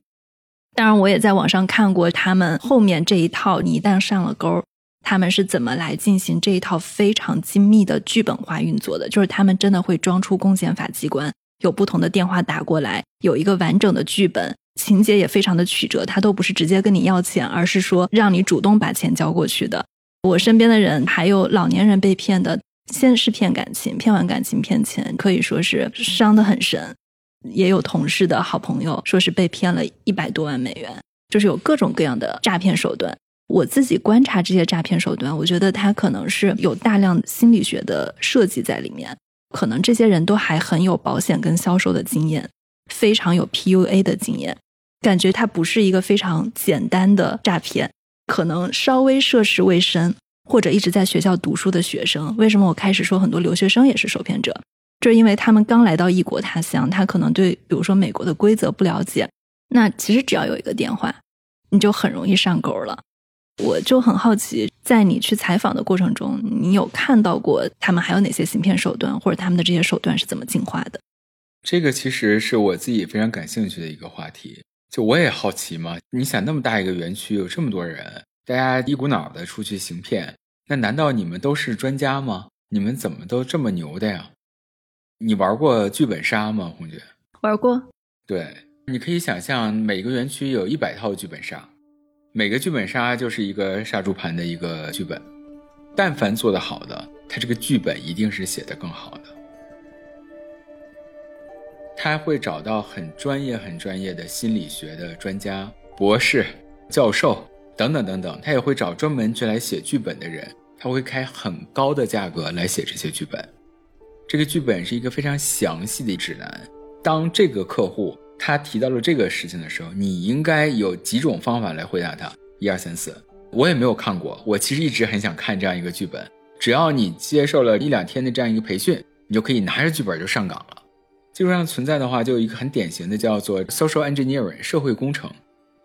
当然，我也在网上看过他们后面这一套。你一旦上了钩，他们是怎么来进行这一套非常精密的剧本化运作的？就是他们真的会装出公检法机关，有不同的电话打过来，有一个完整的剧本，情节也非常的曲折。他都不是直接跟你要钱，而是说让你主动把钱交过去的。我身边的人还有老年人被骗的，先是骗感情，骗完感情骗钱，可以说是伤得很深。也有同事的好朋友说是被骗了一百多万美元，就是有各种各样的诈骗手段。我自己观察这些诈骗手段，我觉得他可能是有大量心理学的设计在里面。可能这些人都还很有保险跟销售的经验，非常有 PUA 的经验，感觉它不是一个非常简单的诈骗。可能稍微涉世未深或者一直在学校读书的学生，为什么我开始说很多留学生也是受骗者？就因为他们刚来到异国他乡，他可能对比如说美国的规则不了解。那其实只要有一个电话，你就很容易上钩了。我就很好奇，在你去采访的过程中，你有看到过他们还有哪些行骗手段，或者他们的这些手段是怎么进化的？这个其实是我自己非常感兴趣的一个话题。就我也好奇嘛，你想那么大一个园区，有这么多人，大家一股脑的出去行骗，那难道你们都是专家吗？你们怎么都这么牛的呀？你玩过剧本杀吗，红姐？玩过。对，你可以想象，每个园区有一百套剧本杀，每个剧本杀就是一个杀猪盘的一个剧本。但凡做得好的，他这个剧本一定是写得更好的。他会找到很专业、很专业的心理学的专家、博士、教授等等等等，他也会找专门去来写剧本的人，他会开很高的价格来写这些剧本。这个剧本是一个非常详细的指南。当这个客户他提到了这个事情的时候，你应该有几种方法来回答他。一二三四，我也没有看过，我其实一直很想看这样一个剧本。只要你接受了一两天的这样一个培训，你就可以拿着剧本就上岗了。技术上存在的话，就有一个很典型的叫做 social engineering 社会工程，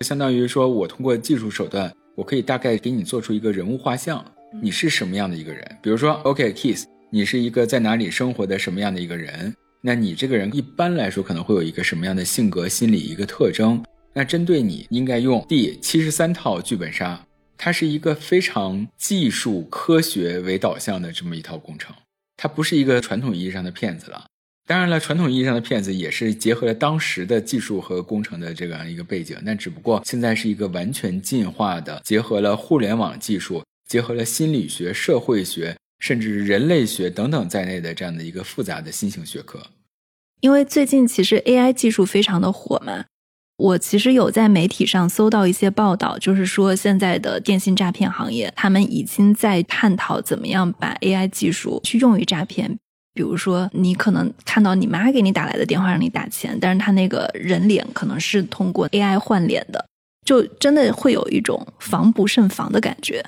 相当于说我通过技术手段，我可以大概给你做出一个人物画像，你是什么样的一个人？比如说，OK，Kiss。你是一个在哪里生活的什么样的一个人？那你这个人一般来说可能会有一个什么样的性格、心理一个特征？那针对你应该用第七十三套剧本杀，它是一个非常技术科学为导向的这么一套工程，它不是一个传统意义上的骗子了。当然了，传统意义上的骗子也是结合了当时的技术和工程的这样一个背景，但只不过现在是一个完全进化的，结合了互联网技术，结合了心理学、社会学。甚至人类学等等在内的这样的一个复杂的新型学科，因为最近其实 AI 技术非常的火嘛，我其实有在媒体上搜到一些报道，就是说现在的电信诈骗行业，他们已经在探讨怎么样把 AI 技术去用于诈骗。比如说，你可能看到你妈给你打来的电话让你打钱，但是他那个人脸可能是通过 AI 换脸的，就真的会有一种防不胜防的感觉。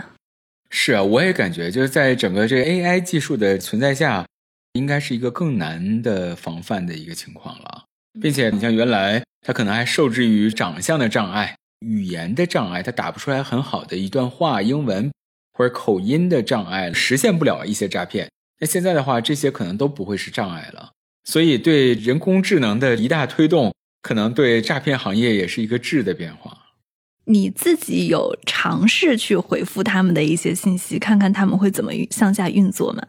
是啊，我也感觉就是在整个这个 AI 技术的存在下，应该是一个更难的防范的一个情况了。并且你像原来它可能还受制于长相的障碍、语言的障碍，它打不出来很好的一段话英文或者口音的障碍，实现不了一些诈骗。那现在的话，这些可能都不会是障碍了。所以对人工智能的一大推动，可能对诈骗行业也是一个质的变化。你自己有尝试去回复他们的一些信息，看看他们会怎么向下运作吗？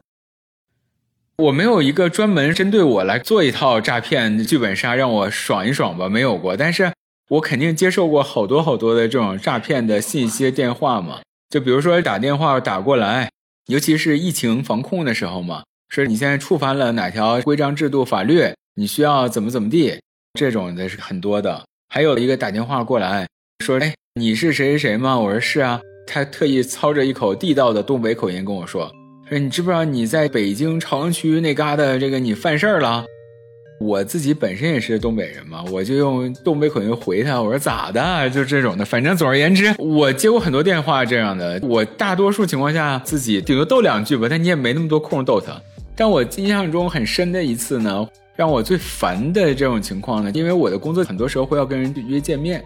我没有一个专门针对我来做一套诈骗剧本杀让我爽一爽吧，没有过。但是我肯定接受过好多好多的这种诈骗的信息电话嘛。就比如说打电话打过来，尤其是疫情防控的时候嘛，说你现在触犯了哪条规章制度法律，你需要怎么怎么地，这种的是很多的。还有一个打电话过来说，哎。你是谁谁谁吗？我说是啊。他特意操着一口地道的东北口音跟我说：“说你知不知道你在北京朝阳区那嘎达这个你犯事儿了？”我自己本身也是东北人嘛，我就用东北口音回他，我说咋的？就这种的，反正总而言之，我接过很多电话这样的。我大多数情况下自己顶多逗两句吧，但你也没那么多空逗他。但我印象中很深的一次呢，让我最烦的这种情况呢，因为我的工作很多时候会要跟人约见面。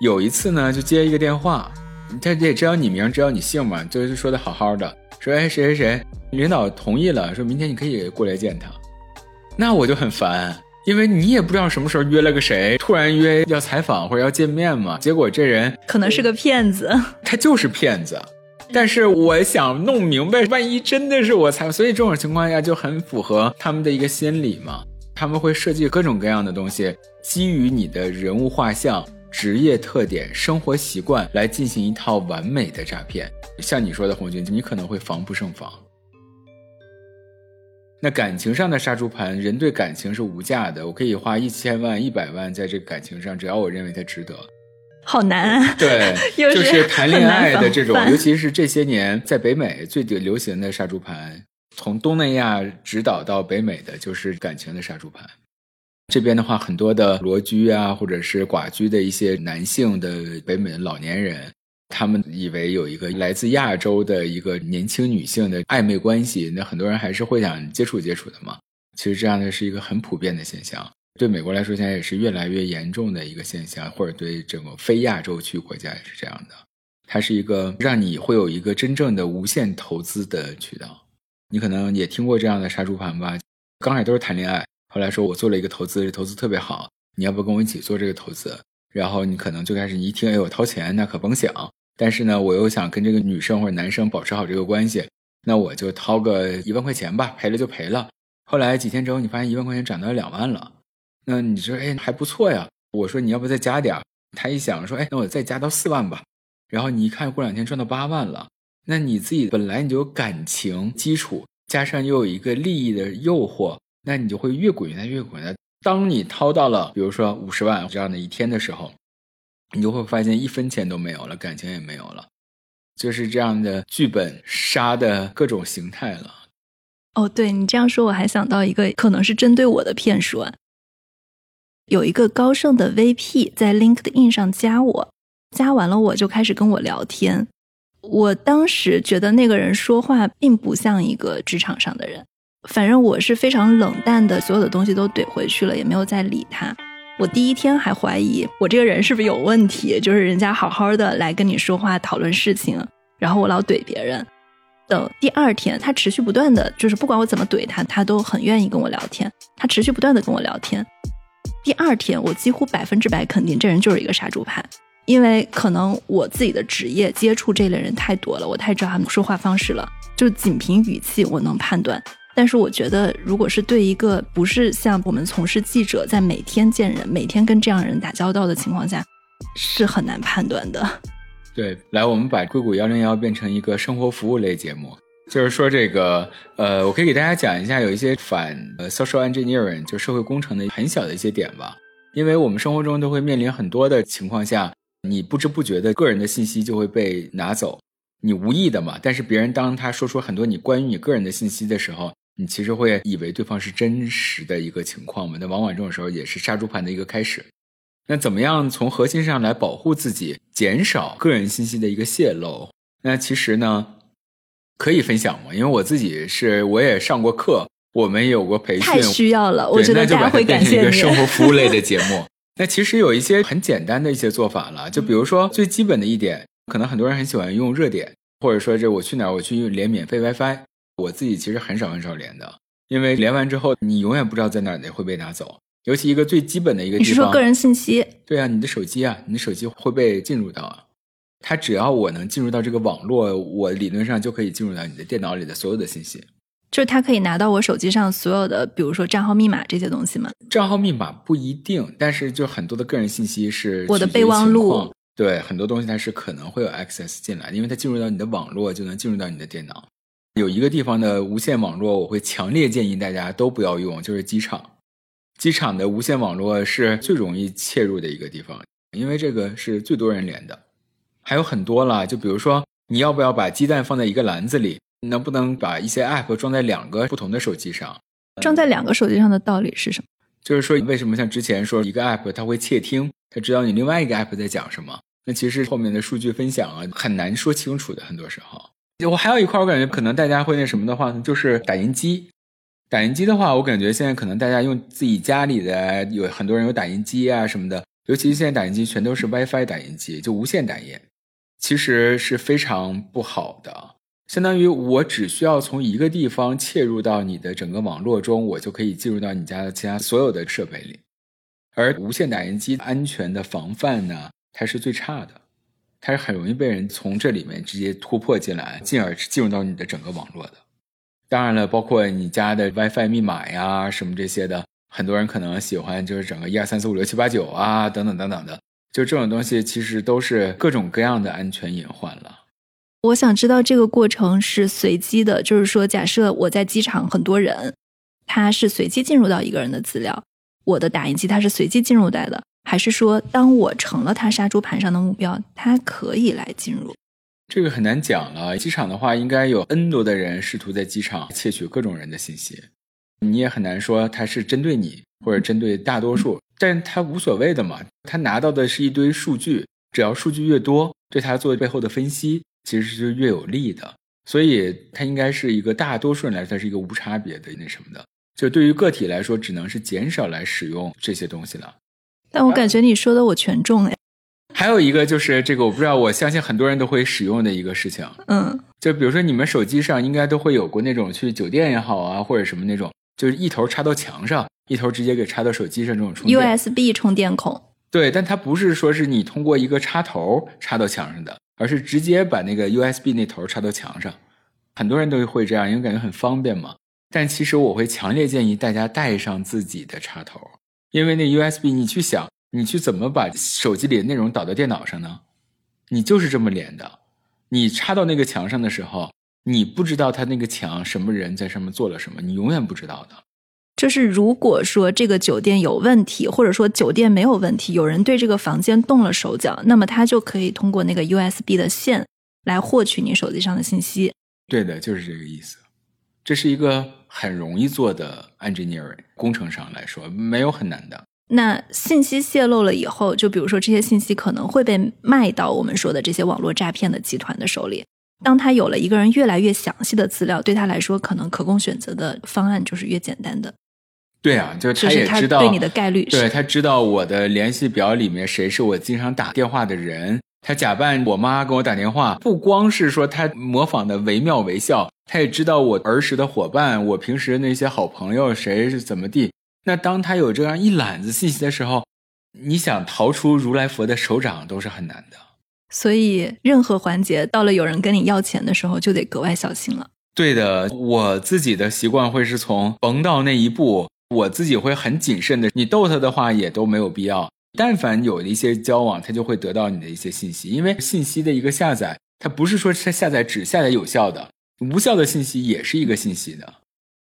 有一次呢，就接一个电话，他也知道你名，知道你姓嘛，就是说的好好的，说哎谁谁谁，领导同意了，说明天你可以过来见他。那我就很烦，因为你也不知道什么时候约了个谁，突然约要采访或者要见面嘛。结果这人可能是个骗子，他就是骗子。但是我想弄明白，万一真的是我采访，所以这种情况下就很符合他们的一个心理嘛。他们会设计各种各样的东西，基于你的人物画像、职业特点、生活习惯来进行一套完美的诈骗。像你说的，红军，你可能会防不胜防。那感情上的杀猪盘，人对感情是无价的。我可以花一千万、一百万在这个感情上，只要我认为它值得。好难啊！对，就是谈恋爱的这种，尤其是这些年在北美最流行的杀猪盘，从东南亚指导到北美的就是感情的杀猪盘。这边的话，很多的裸居啊，或者是寡居的一些男性的北美的老年人。他们以为有一个来自亚洲的一个年轻女性的暧昧关系，那很多人还是会想接触接触的嘛。其实这样的是一个很普遍的现象，对美国来说现在也是越来越严重的一个现象，或者对整个非亚洲区国家也是这样的。它是一个让你会有一个真正的无限投资的渠道。你可能也听过这样的杀猪盘吧？刚开始都是谈恋爱，后来说我做了一个投资，这投资特别好，你要不跟我一起做这个投资？然后你可能最开始你一听，哎，我掏钱，那可甭想。但是呢，我又想跟这个女生或者男生保持好这个关系，那我就掏个一万块钱吧，赔了就赔了。后来几天之后，你发现一万块钱涨到两万了，那你说，哎，还不错呀。我说你要不再加点他一想说，哎，那我再加到四万吧。然后你一看，过两天赚到八万了，那你自己本来你就有感情基础，加上又有一个利益的诱惑，那你就会越滚越越滚越当你掏到了，比如说五十万这样的一天的时候。你就会发现一分钱都没有了，感情也没有了，就是这样的剧本杀的各种形态了。哦，对你这样说，我还想到一个可能是针对我的骗术啊。有一个高盛的 VP 在 LinkedIn 上加我，加完了我就开始跟我聊天。我当时觉得那个人说话并不像一个职场上的人，反正我是非常冷淡的，所有的东西都怼回去了，也没有再理他。我第一天还怀疑我这个人是不是有问题，就是人家好好的来跟你说话讨论事情，然后我老怼别人。等第二天，他持续不断的，就是不管我怎么怼他，他都很愿意跟我聊天。他持续不断的跟我聊天。第二天，我几乎百分之百肯定这人就是一个杀猪盘，因为可能我自己的职业接触这类人太多了，我太知道他们说话方式了，就仅凭语气我能判断。但是我觉得，如果是对一个不是像我们从事记者，在每天见人、每天跟这样人打交道的情况下，是很难判断的。对，来，我们把硅谷幺零幺变成一个生活服务类节目，就是说这个，呃，我可以给大家讲一下，有一些反呃 social engineering 就社会工程的很小的一些点吧。因为我们生活中都会面临很多的情况下，你不知不觉的个人的信息就会被拿走，你无意的嘛。但是别人当他说出很多你关于你个人的信息的时候，你其实会以为对方是真实的一个情况嘛？那往往这种时候也是杀猪盘的一个开始。那怎么样从核心上来保护自己，减少个人信息的一个泄露？那其实呢，可以分享吗？因为我自己是我也上过课，我们也有过培训，太需要了。我觉得大家会感谢一个生活 服务类的节目。那其实有一些很简单的一些做法了，就比如说最基本的一点，可能很多人很喜欢用热点，或者说这我去哪儿我去连免费 WiFi。我自己其实很少很少连的，因为连完之后，你永远不知道在哪里会被拿走。尤其一个最基本的一个地方，你是说个人信息？对啊，你的手机啊，你的手机会被进入到啊。它只要我能进入到这个网络，我理论上就可以进入到你的电脑里的所有的信息。就是它可以拿到我手机上所有的，比如说账号密码这些东西吗？账号密码不一定，但是就很多的个人信息是我的备忘录。对，很多东西它是可能会有 access 进来，因为它进入到你的网络，就能进入到你的电脑。有一个地方的无线网络，我会强烈建议大家都不要用，就是机场。机场的无线网络是最容易切入的一个地方，因为这个是最多人连的。还有很多啦，就比如说你要不要把鸡蛋放在一个篮子里，能不能把一些 app 装在两个不同的手机上？装在两个手机上的道理是什么？就是说，为什么像之前说一个 app 它会窃听，它知道你另外一个 app 在讲什么？那其实后面的数据分享啊，很难说清楚的。很多时候，我还有一块，我感觉可能大家会那什么的话呢，就是打印机。打印机的话，我感觉现在可能大家用自己家里的，有很多人有打印机啊什么的，尤其是现在打印机全都是 WiFi 打印机，就无线打印，其实是非常不好的。相当于我只需要从一个地方切入到你的整个网络中，我就可以进入到你家的其他所有的设备里。而无线打印机安全的防范呢，它是最差的，它是很容易被人从这里面直接突破进来，进而进入到你的整个网络的。当然了，包括你家的 WiFi 密码呀什么这些的，很多人可能喜欢就是整个一二三四五六七八九啊等等等等的，就这种东西其实都是各种各样的安全隐患了。我想知道这个过程是随机的，就是说，假设我在机场很多人，他是随机进入到一个人的资料，我的打印机它是随机进入来的，还是说当我成了他杀猪盘上的目标，他可以来进入？这个很难讲了。机场的话，应该有 N 多的人试图在机场窃取各种人的信息，你也很难说他是针对你或者针对大多数，但他无所谓的嘛，他拿到的是一堆数据，只要数据越多，对他做背后的分析。其实是越有利的，所以它应该是一个大多数人来说，它是一个无差别的那什么的。就对于个体来说，只能是减少来使用这些东西了。但我感觉你说的我全中哎。还有一个就是这个，我不知道，我相信很多人都会使用的一个事情。嗯，就比如说你们手机上应该都会有过那种去酒店也好啊，或者什么那种，就是一头插到墙上，一头直接给插到手机上这种充电 USB 充电孔。对，但它不是说是你通过一个插头插到墙上的。而是直接把那个 USB 那头插到墙上，很多人都会这样，因为感觉很方便嘛。但其实我会强烈建议大家带上自己的插头，因为那 USB 你去想，你去怎么把手机里的内容导到电脑上呢？你就是这么连的，你插到那个墙上的时候，你不知道他那个墙什么人在上面做了什么，你永远不知道的。就是如果说这个酒店有问题，或者说酒店没有问题，有人对这个房间动了手脚，那么他就可以通过那个 USB 的线来获取你手机上的信息。对的，就是这个意思。这是一个很容易做的 engineering 工程上来说，没有很难的。那信息泄露了以后，就比如说这些信息可能会被卖到我们说的这些网络诈骗的集团的手里。当他有了一个人越来越详细的资料，对他来说，可能可供选择的方案就是越简单的。对啊，就他也知道对你的概率，对他知道我的联系表里面谁是我经常打电话的人，他假扮我妈给我打电话，不光是说他模仿的惟妙惟肖，他也知道我儿时的伙伴，我平时那些好朋友谁是怎么地。那当他有这样一揽子信息的时候，你想逃出如来佛的手掌都是很难的。所以任何环节到了有人跟你要钱的时候，就得格外小心了。对的，我自己的习惯会是从甭到那一步。我自己会很谨慎的，你逗他的话也都没有必要。但凡有一些交往，他就会得到你的一些信息，因为信息的一个下载，它不是说它下载只下载有效的，无效的信息也是一个信息的。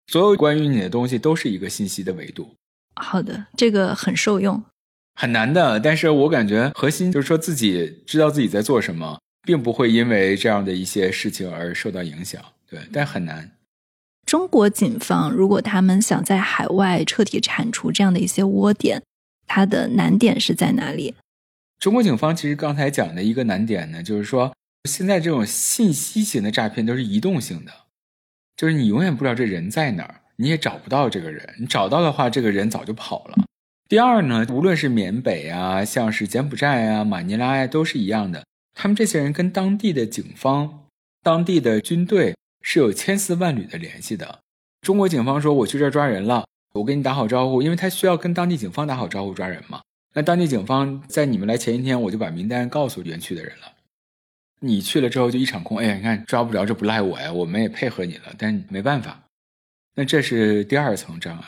所有关于你的东西都是一个信息的维度。好的，这个很受用，很难的。但是我感觉核心就是说自己知道自己在做什么，并不会因为这样的一些事情而受到影响。对，但很难。中国警方如果他们想在海外彻底铲除这样的一些窝点，它的难点是在哪里？中国警方其实刚才讲的一个难点呢，就是说现在这种信息型的诈骗都是移动性的，就是你永远不知道这人在哪儿，你也找不到这个人，你找到的话，这个人早就跑了。第二呢，无论是缅北啊，像是柬埔寨啊、马尼拉呀，都是一样的，他们这些人跟当地的警方、当地的军队。是有千丝万缕的联系的。中国警方说：“我去这儿抓人了，我跟你打好招呼，因为他需要跟当地警方打好招呼抓人嘛。那当地警方在你们来前一天，我就把名单告诉园区的人了。你去了之后就一场空。哎呀，你看抓不着，这不赖我呀，我们也配合你了，但没办法。那这是第二层障碍。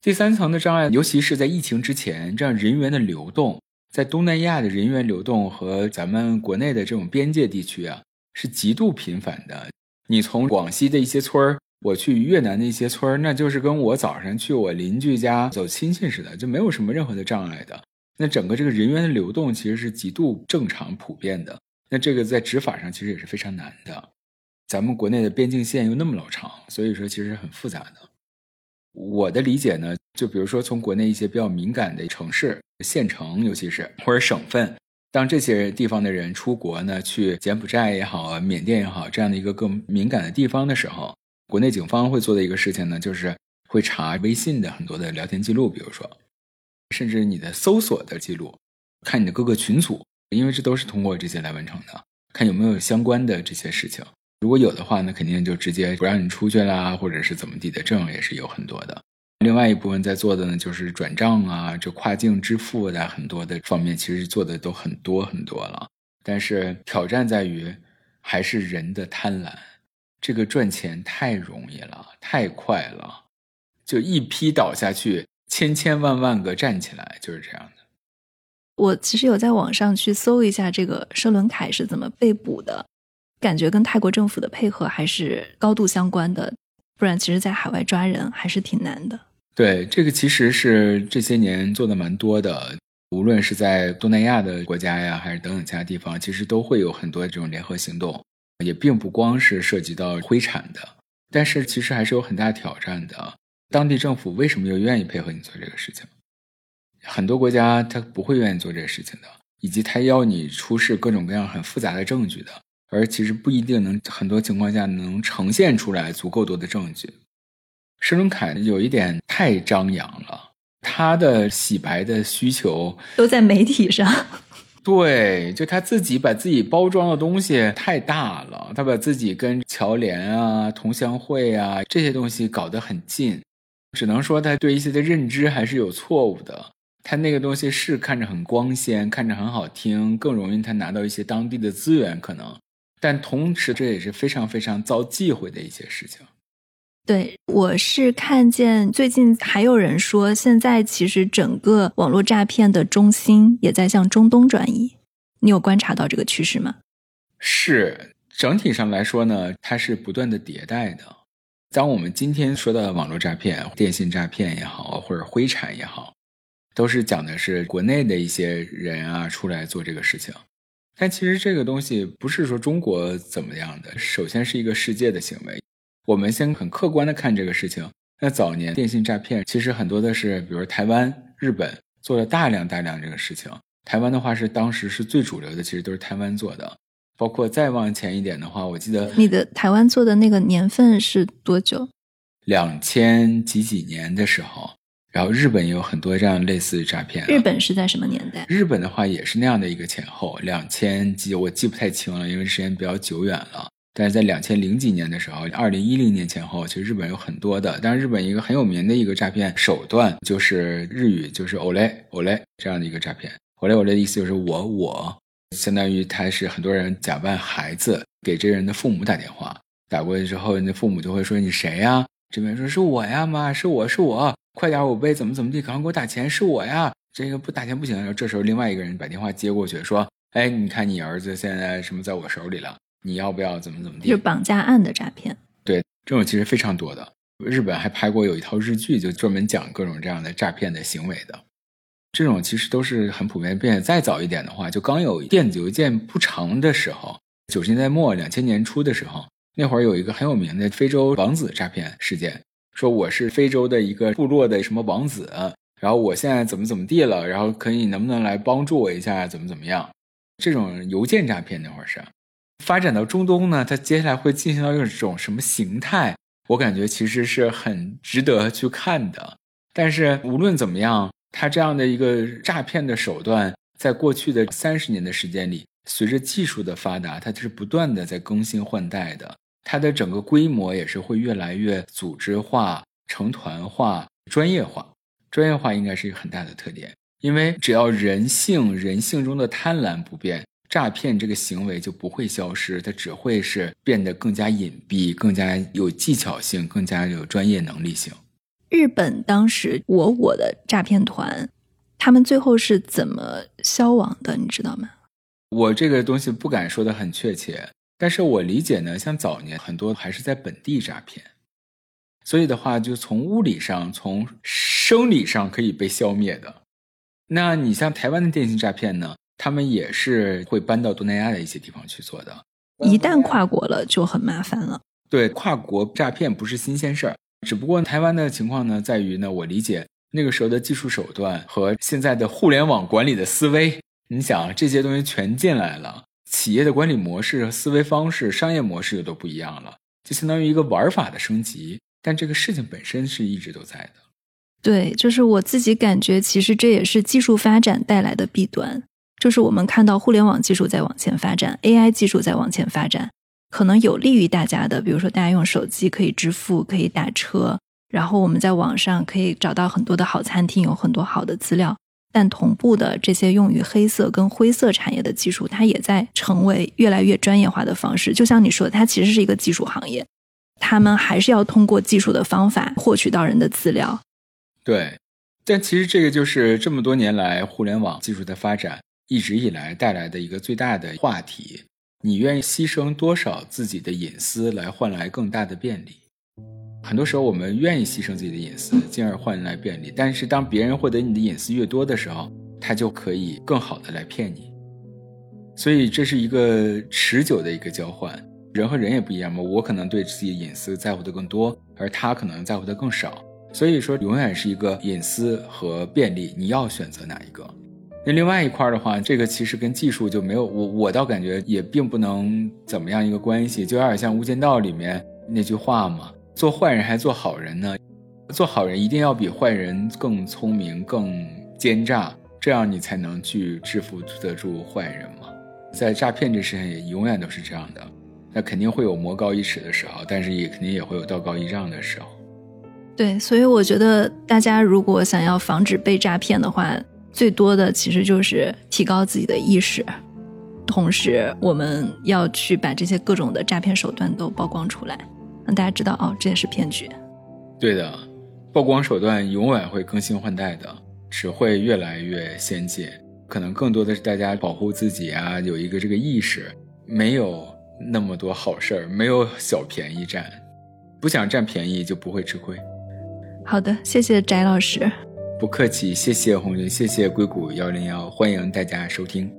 第三层的障碍，尤其是在疫情之前，这样人员的流动，在东南亚的人员流动和咱们国内的这种边界地区啊，是极度频繁的。”你从广西的一些村儿，我去越南的一些村儿，那就是跟我早上去我邻居家走亲戚似的，就没有什么任何的障碍的。那整个这个人员的流动其实是极度正常普遍的，那这个在执法上其实也是非常难的。咱们国内的边境线又那么老长，所以说其实很复杂的。我的理解呢，就比如说从国内一些比较敏感的城市、县城，尤其是或者省份，当这些地方的人出国呢，去柬埔寨也好、缅甸也好，这样的一个更敏感的地方的时候，国内警方会做的一个事情呢，就是会查微信的很多的聊天记录，比如说，甚至你的搜索的记录，看你的各个群组，因为这都是通过这些来完成的，看有没有相关的这些事情。如果有的话，那肯定就直接不让你出去啦，或者是怎么地的，这种也是有很多的。另外一部分在做的呢，就是转账啊，这跨境支付的很多的方面，其实做的都很多很多了。但是挑战在于，还是人的贪婪。这个赚钱太容易了，太快了，就一批倒下去，千千万万个站起来，就是这样的。我其实有在网上去搜一下这个舍伦凯是怎么被捕的。感觉跟泰国政府的配合还是高度相关的，不然其实，在海外抓人还是挺难的。对，这个其实是这些年做的蛮多的，无论是在东南亚的国家呀，还是等等其他地方，其实都会有很多这种联合行动，也并不光是涉及到灰产的，但是其实还是有很大挑战的。当地政府为什么又愿意配合你做这个事情？很多国家他不会愿意做这个事情的，以及他要你出示各种各样很复杂的证据的。而其实不一定能很多情况下能呈现出来足够多的证据。申伦凯有一点太张扬了，他的洗白的需求都在媒体上。对，就他自己把自己包装的东西太大了，他把自己跟侨联啊、同乡会啊这些东西搞得很近，只能说他对一些的认知还是有错误的。他那个东西是看着很光鲜，看着很好听，更容易他拿到一些当地的资源，可能。但同时，这也是非常非常遭忌讳的一些事情。对，我是看见最近还有人说，现在其实整个网络诈骗的中心也在向中东转移。你有观察到这个趋势吗？是，整体上来说呢，它是不断的迭代的。当我们今天说到网络诈骗、电信诈骗也好，或者灰产也好，都是讲的是国内的一些人啊出来做这个事情。但其实这个东西不是说中国怎么样的，首先是一个世界的行为。我们先很客观的看这个事情。那早年电信诈骗其实很多的是，比如台湾、日本做了大量大量这个事情。台湾的话是当时是最主流的，其实都是台湾做的。包括再往前一点的话，我记得你的台湾做的那个年份是多久？两千几几年的时候。然后日本也有很多这样类似诈骗。日本是在什么年代？日本的话也是那样的一个前后，两千几我记不太清了，因为时间比较久远了。但是在两千零几年的时候，二零一零年前后，其实日本有很多的。但是日本一个很有名的一个诈骗手段就是日语就是 ole ole 这样的一个诈骗。ole ole 的意思就是我我，相当于他是很多人假扮孩子给这人的父母打电话，打过去之后，那父母就会说你谁呀？这边说是我呀妈，是我是我。快点，我被怎么怎么地，赶快给我打钱，是我呀！这个不打钱不行。然后这时候另外一个人把电话接过去，说：“哎，你看你儿子现在什么在我手里了？你要不要怎么怎么地？”就绑架案的诈骗。对，这种其实非常多的。日本还拍过有一套日剧，就专门讲各种这样的诈骗的行为的。这种其实都是很普遍，并且再早一点的话，就刚有电子邮件不长的时候，九十年代末、两千年初的时候，那会儿有一个很有名的非洲王子诈骗事件。说我是非洲的一个部落的什么王子，然后我现在怎么怎么地了，然后可以能不能来帮助我一下，怎么怎么样？这种邮件诈骗那会儿是发展到中东呢，它接下来会进行到一种什么形态？我感觉其实是很值得去看的。但是无论怎么样，它这样的一个诈骗的手段，在过去的三十年的时间里，随着技术的发达，它是不断的在更新换代的。它的整个规模也是会越来越组织化、成团化、专业化。专业化应该是一个很大的特点，因为只要人性、人性中的贪婪不变，诈骗这个行为就不会消失，它只会是变得更加隐蔽、更加有技巧性、更加有专业能力性。日本当时我我的诈骗团，他们最后是怎么消亡的？你知道吗？我这个东西不敢说的很确切。但是我理解呢，像早年很多还是在本地诈骗，所以的话，就从物理上、从生理上可以被消灭的。那你像台湾的电信诈骗呢？他们也是会搬到东南亚的一些地方去做的。一旦跨国了，就很麻烦了。对，跨国诈骗不是新鲜事儿，只不过台湾的情况呢，在于呢，我理解那个时候的技术手段和现在的互联网管理的思维，你想这些东西全进来了，企业的管理模式和思维方式、商业模式又都不一样了，就相当于一个玩法的升级。但这个事情本身是一直都在的。对，就是我自己感觉，其实这也是技术发展带来的弊端。就是我们看到互联网技术在往前发展，AI 技术在往前发展，可能有利于大家的，比如说大家用手机可以支付，可以打车，然后我们在网上可以找到很多的好餐厅，有很多好的资料。但同步的这些用于黑色跟灰色产业的技术，它也在成为越来越专业化的方式。就像你说的，它其实是一个技术行业，他们还是要通过技术的方法获取到人的资料。对，但其实这个就是这么多年来互联网技术的发展。一直以来带来的一个最大的话题，你愿意牺牲多少自己的隐私来换来更大的便利？很多时候，我们愿意牺牲自己的隐私，进而换来便利。但是，当别人获得你的隐私越多的时候，他就可以更好的来骗你。所以，这是一个持久的一个交换。人和人也不一样嘛，我可能对自己的隐私在乎的更多，而他可能在乎的更少。所以说，永远是一个隐私和便利，你要选择哪一个？那另外一块的话，这个其实跟技术就没有我，我倒感觉也并不能怎么样一个关系，就有点像《无间道》里面那句话嘛：做坏人还做好人呢？做好人一定要比坏人更聪明、更奸诈，这样你才能去制服得住坏人嘛。在诈骗这事情也永远都是这样的，那肯定会有魔高一尺的时候，但是也肯定也会有道高一丈的时候。对，所以我觉得大家如果想要防止被诈骗的话，最多的其实就是提高自己的意识，同时我们要去把这些各种的诈骗手段都曝光出来，让大家知道哦，这也是骗局。对的，曝光手段永远会更新换代的，只会越来越先进。可能更多的是大家保护自己啊，有一个这个意识，没有那么多好事儿，没有小便宜占，不想占便宜就不会吃亏。好的，谢谢翟老师。不客气，谢谢红军，谢谢硅谷幺零幺，欢迎大家收听。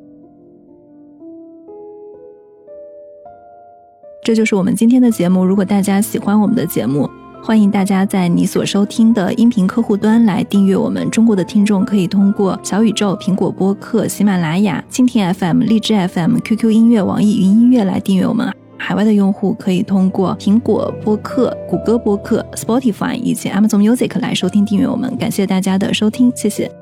这就是我们今天的节目。如果大家喜欢我们的节目，欢迎大家在你所收听的音频客户端来订阅我们。中国的听众可以通过小宇宙、苹果播客、喜马拉雅、蜻蜓 FM、荔枝 FM、QQ 音乐、网易云音乐来订阅我们。海外的用户可以通过苹果播客、谷歌播客、Spotify 以及 Amazon Music 来收听订阅我们。感谢大家的收听，谢谢。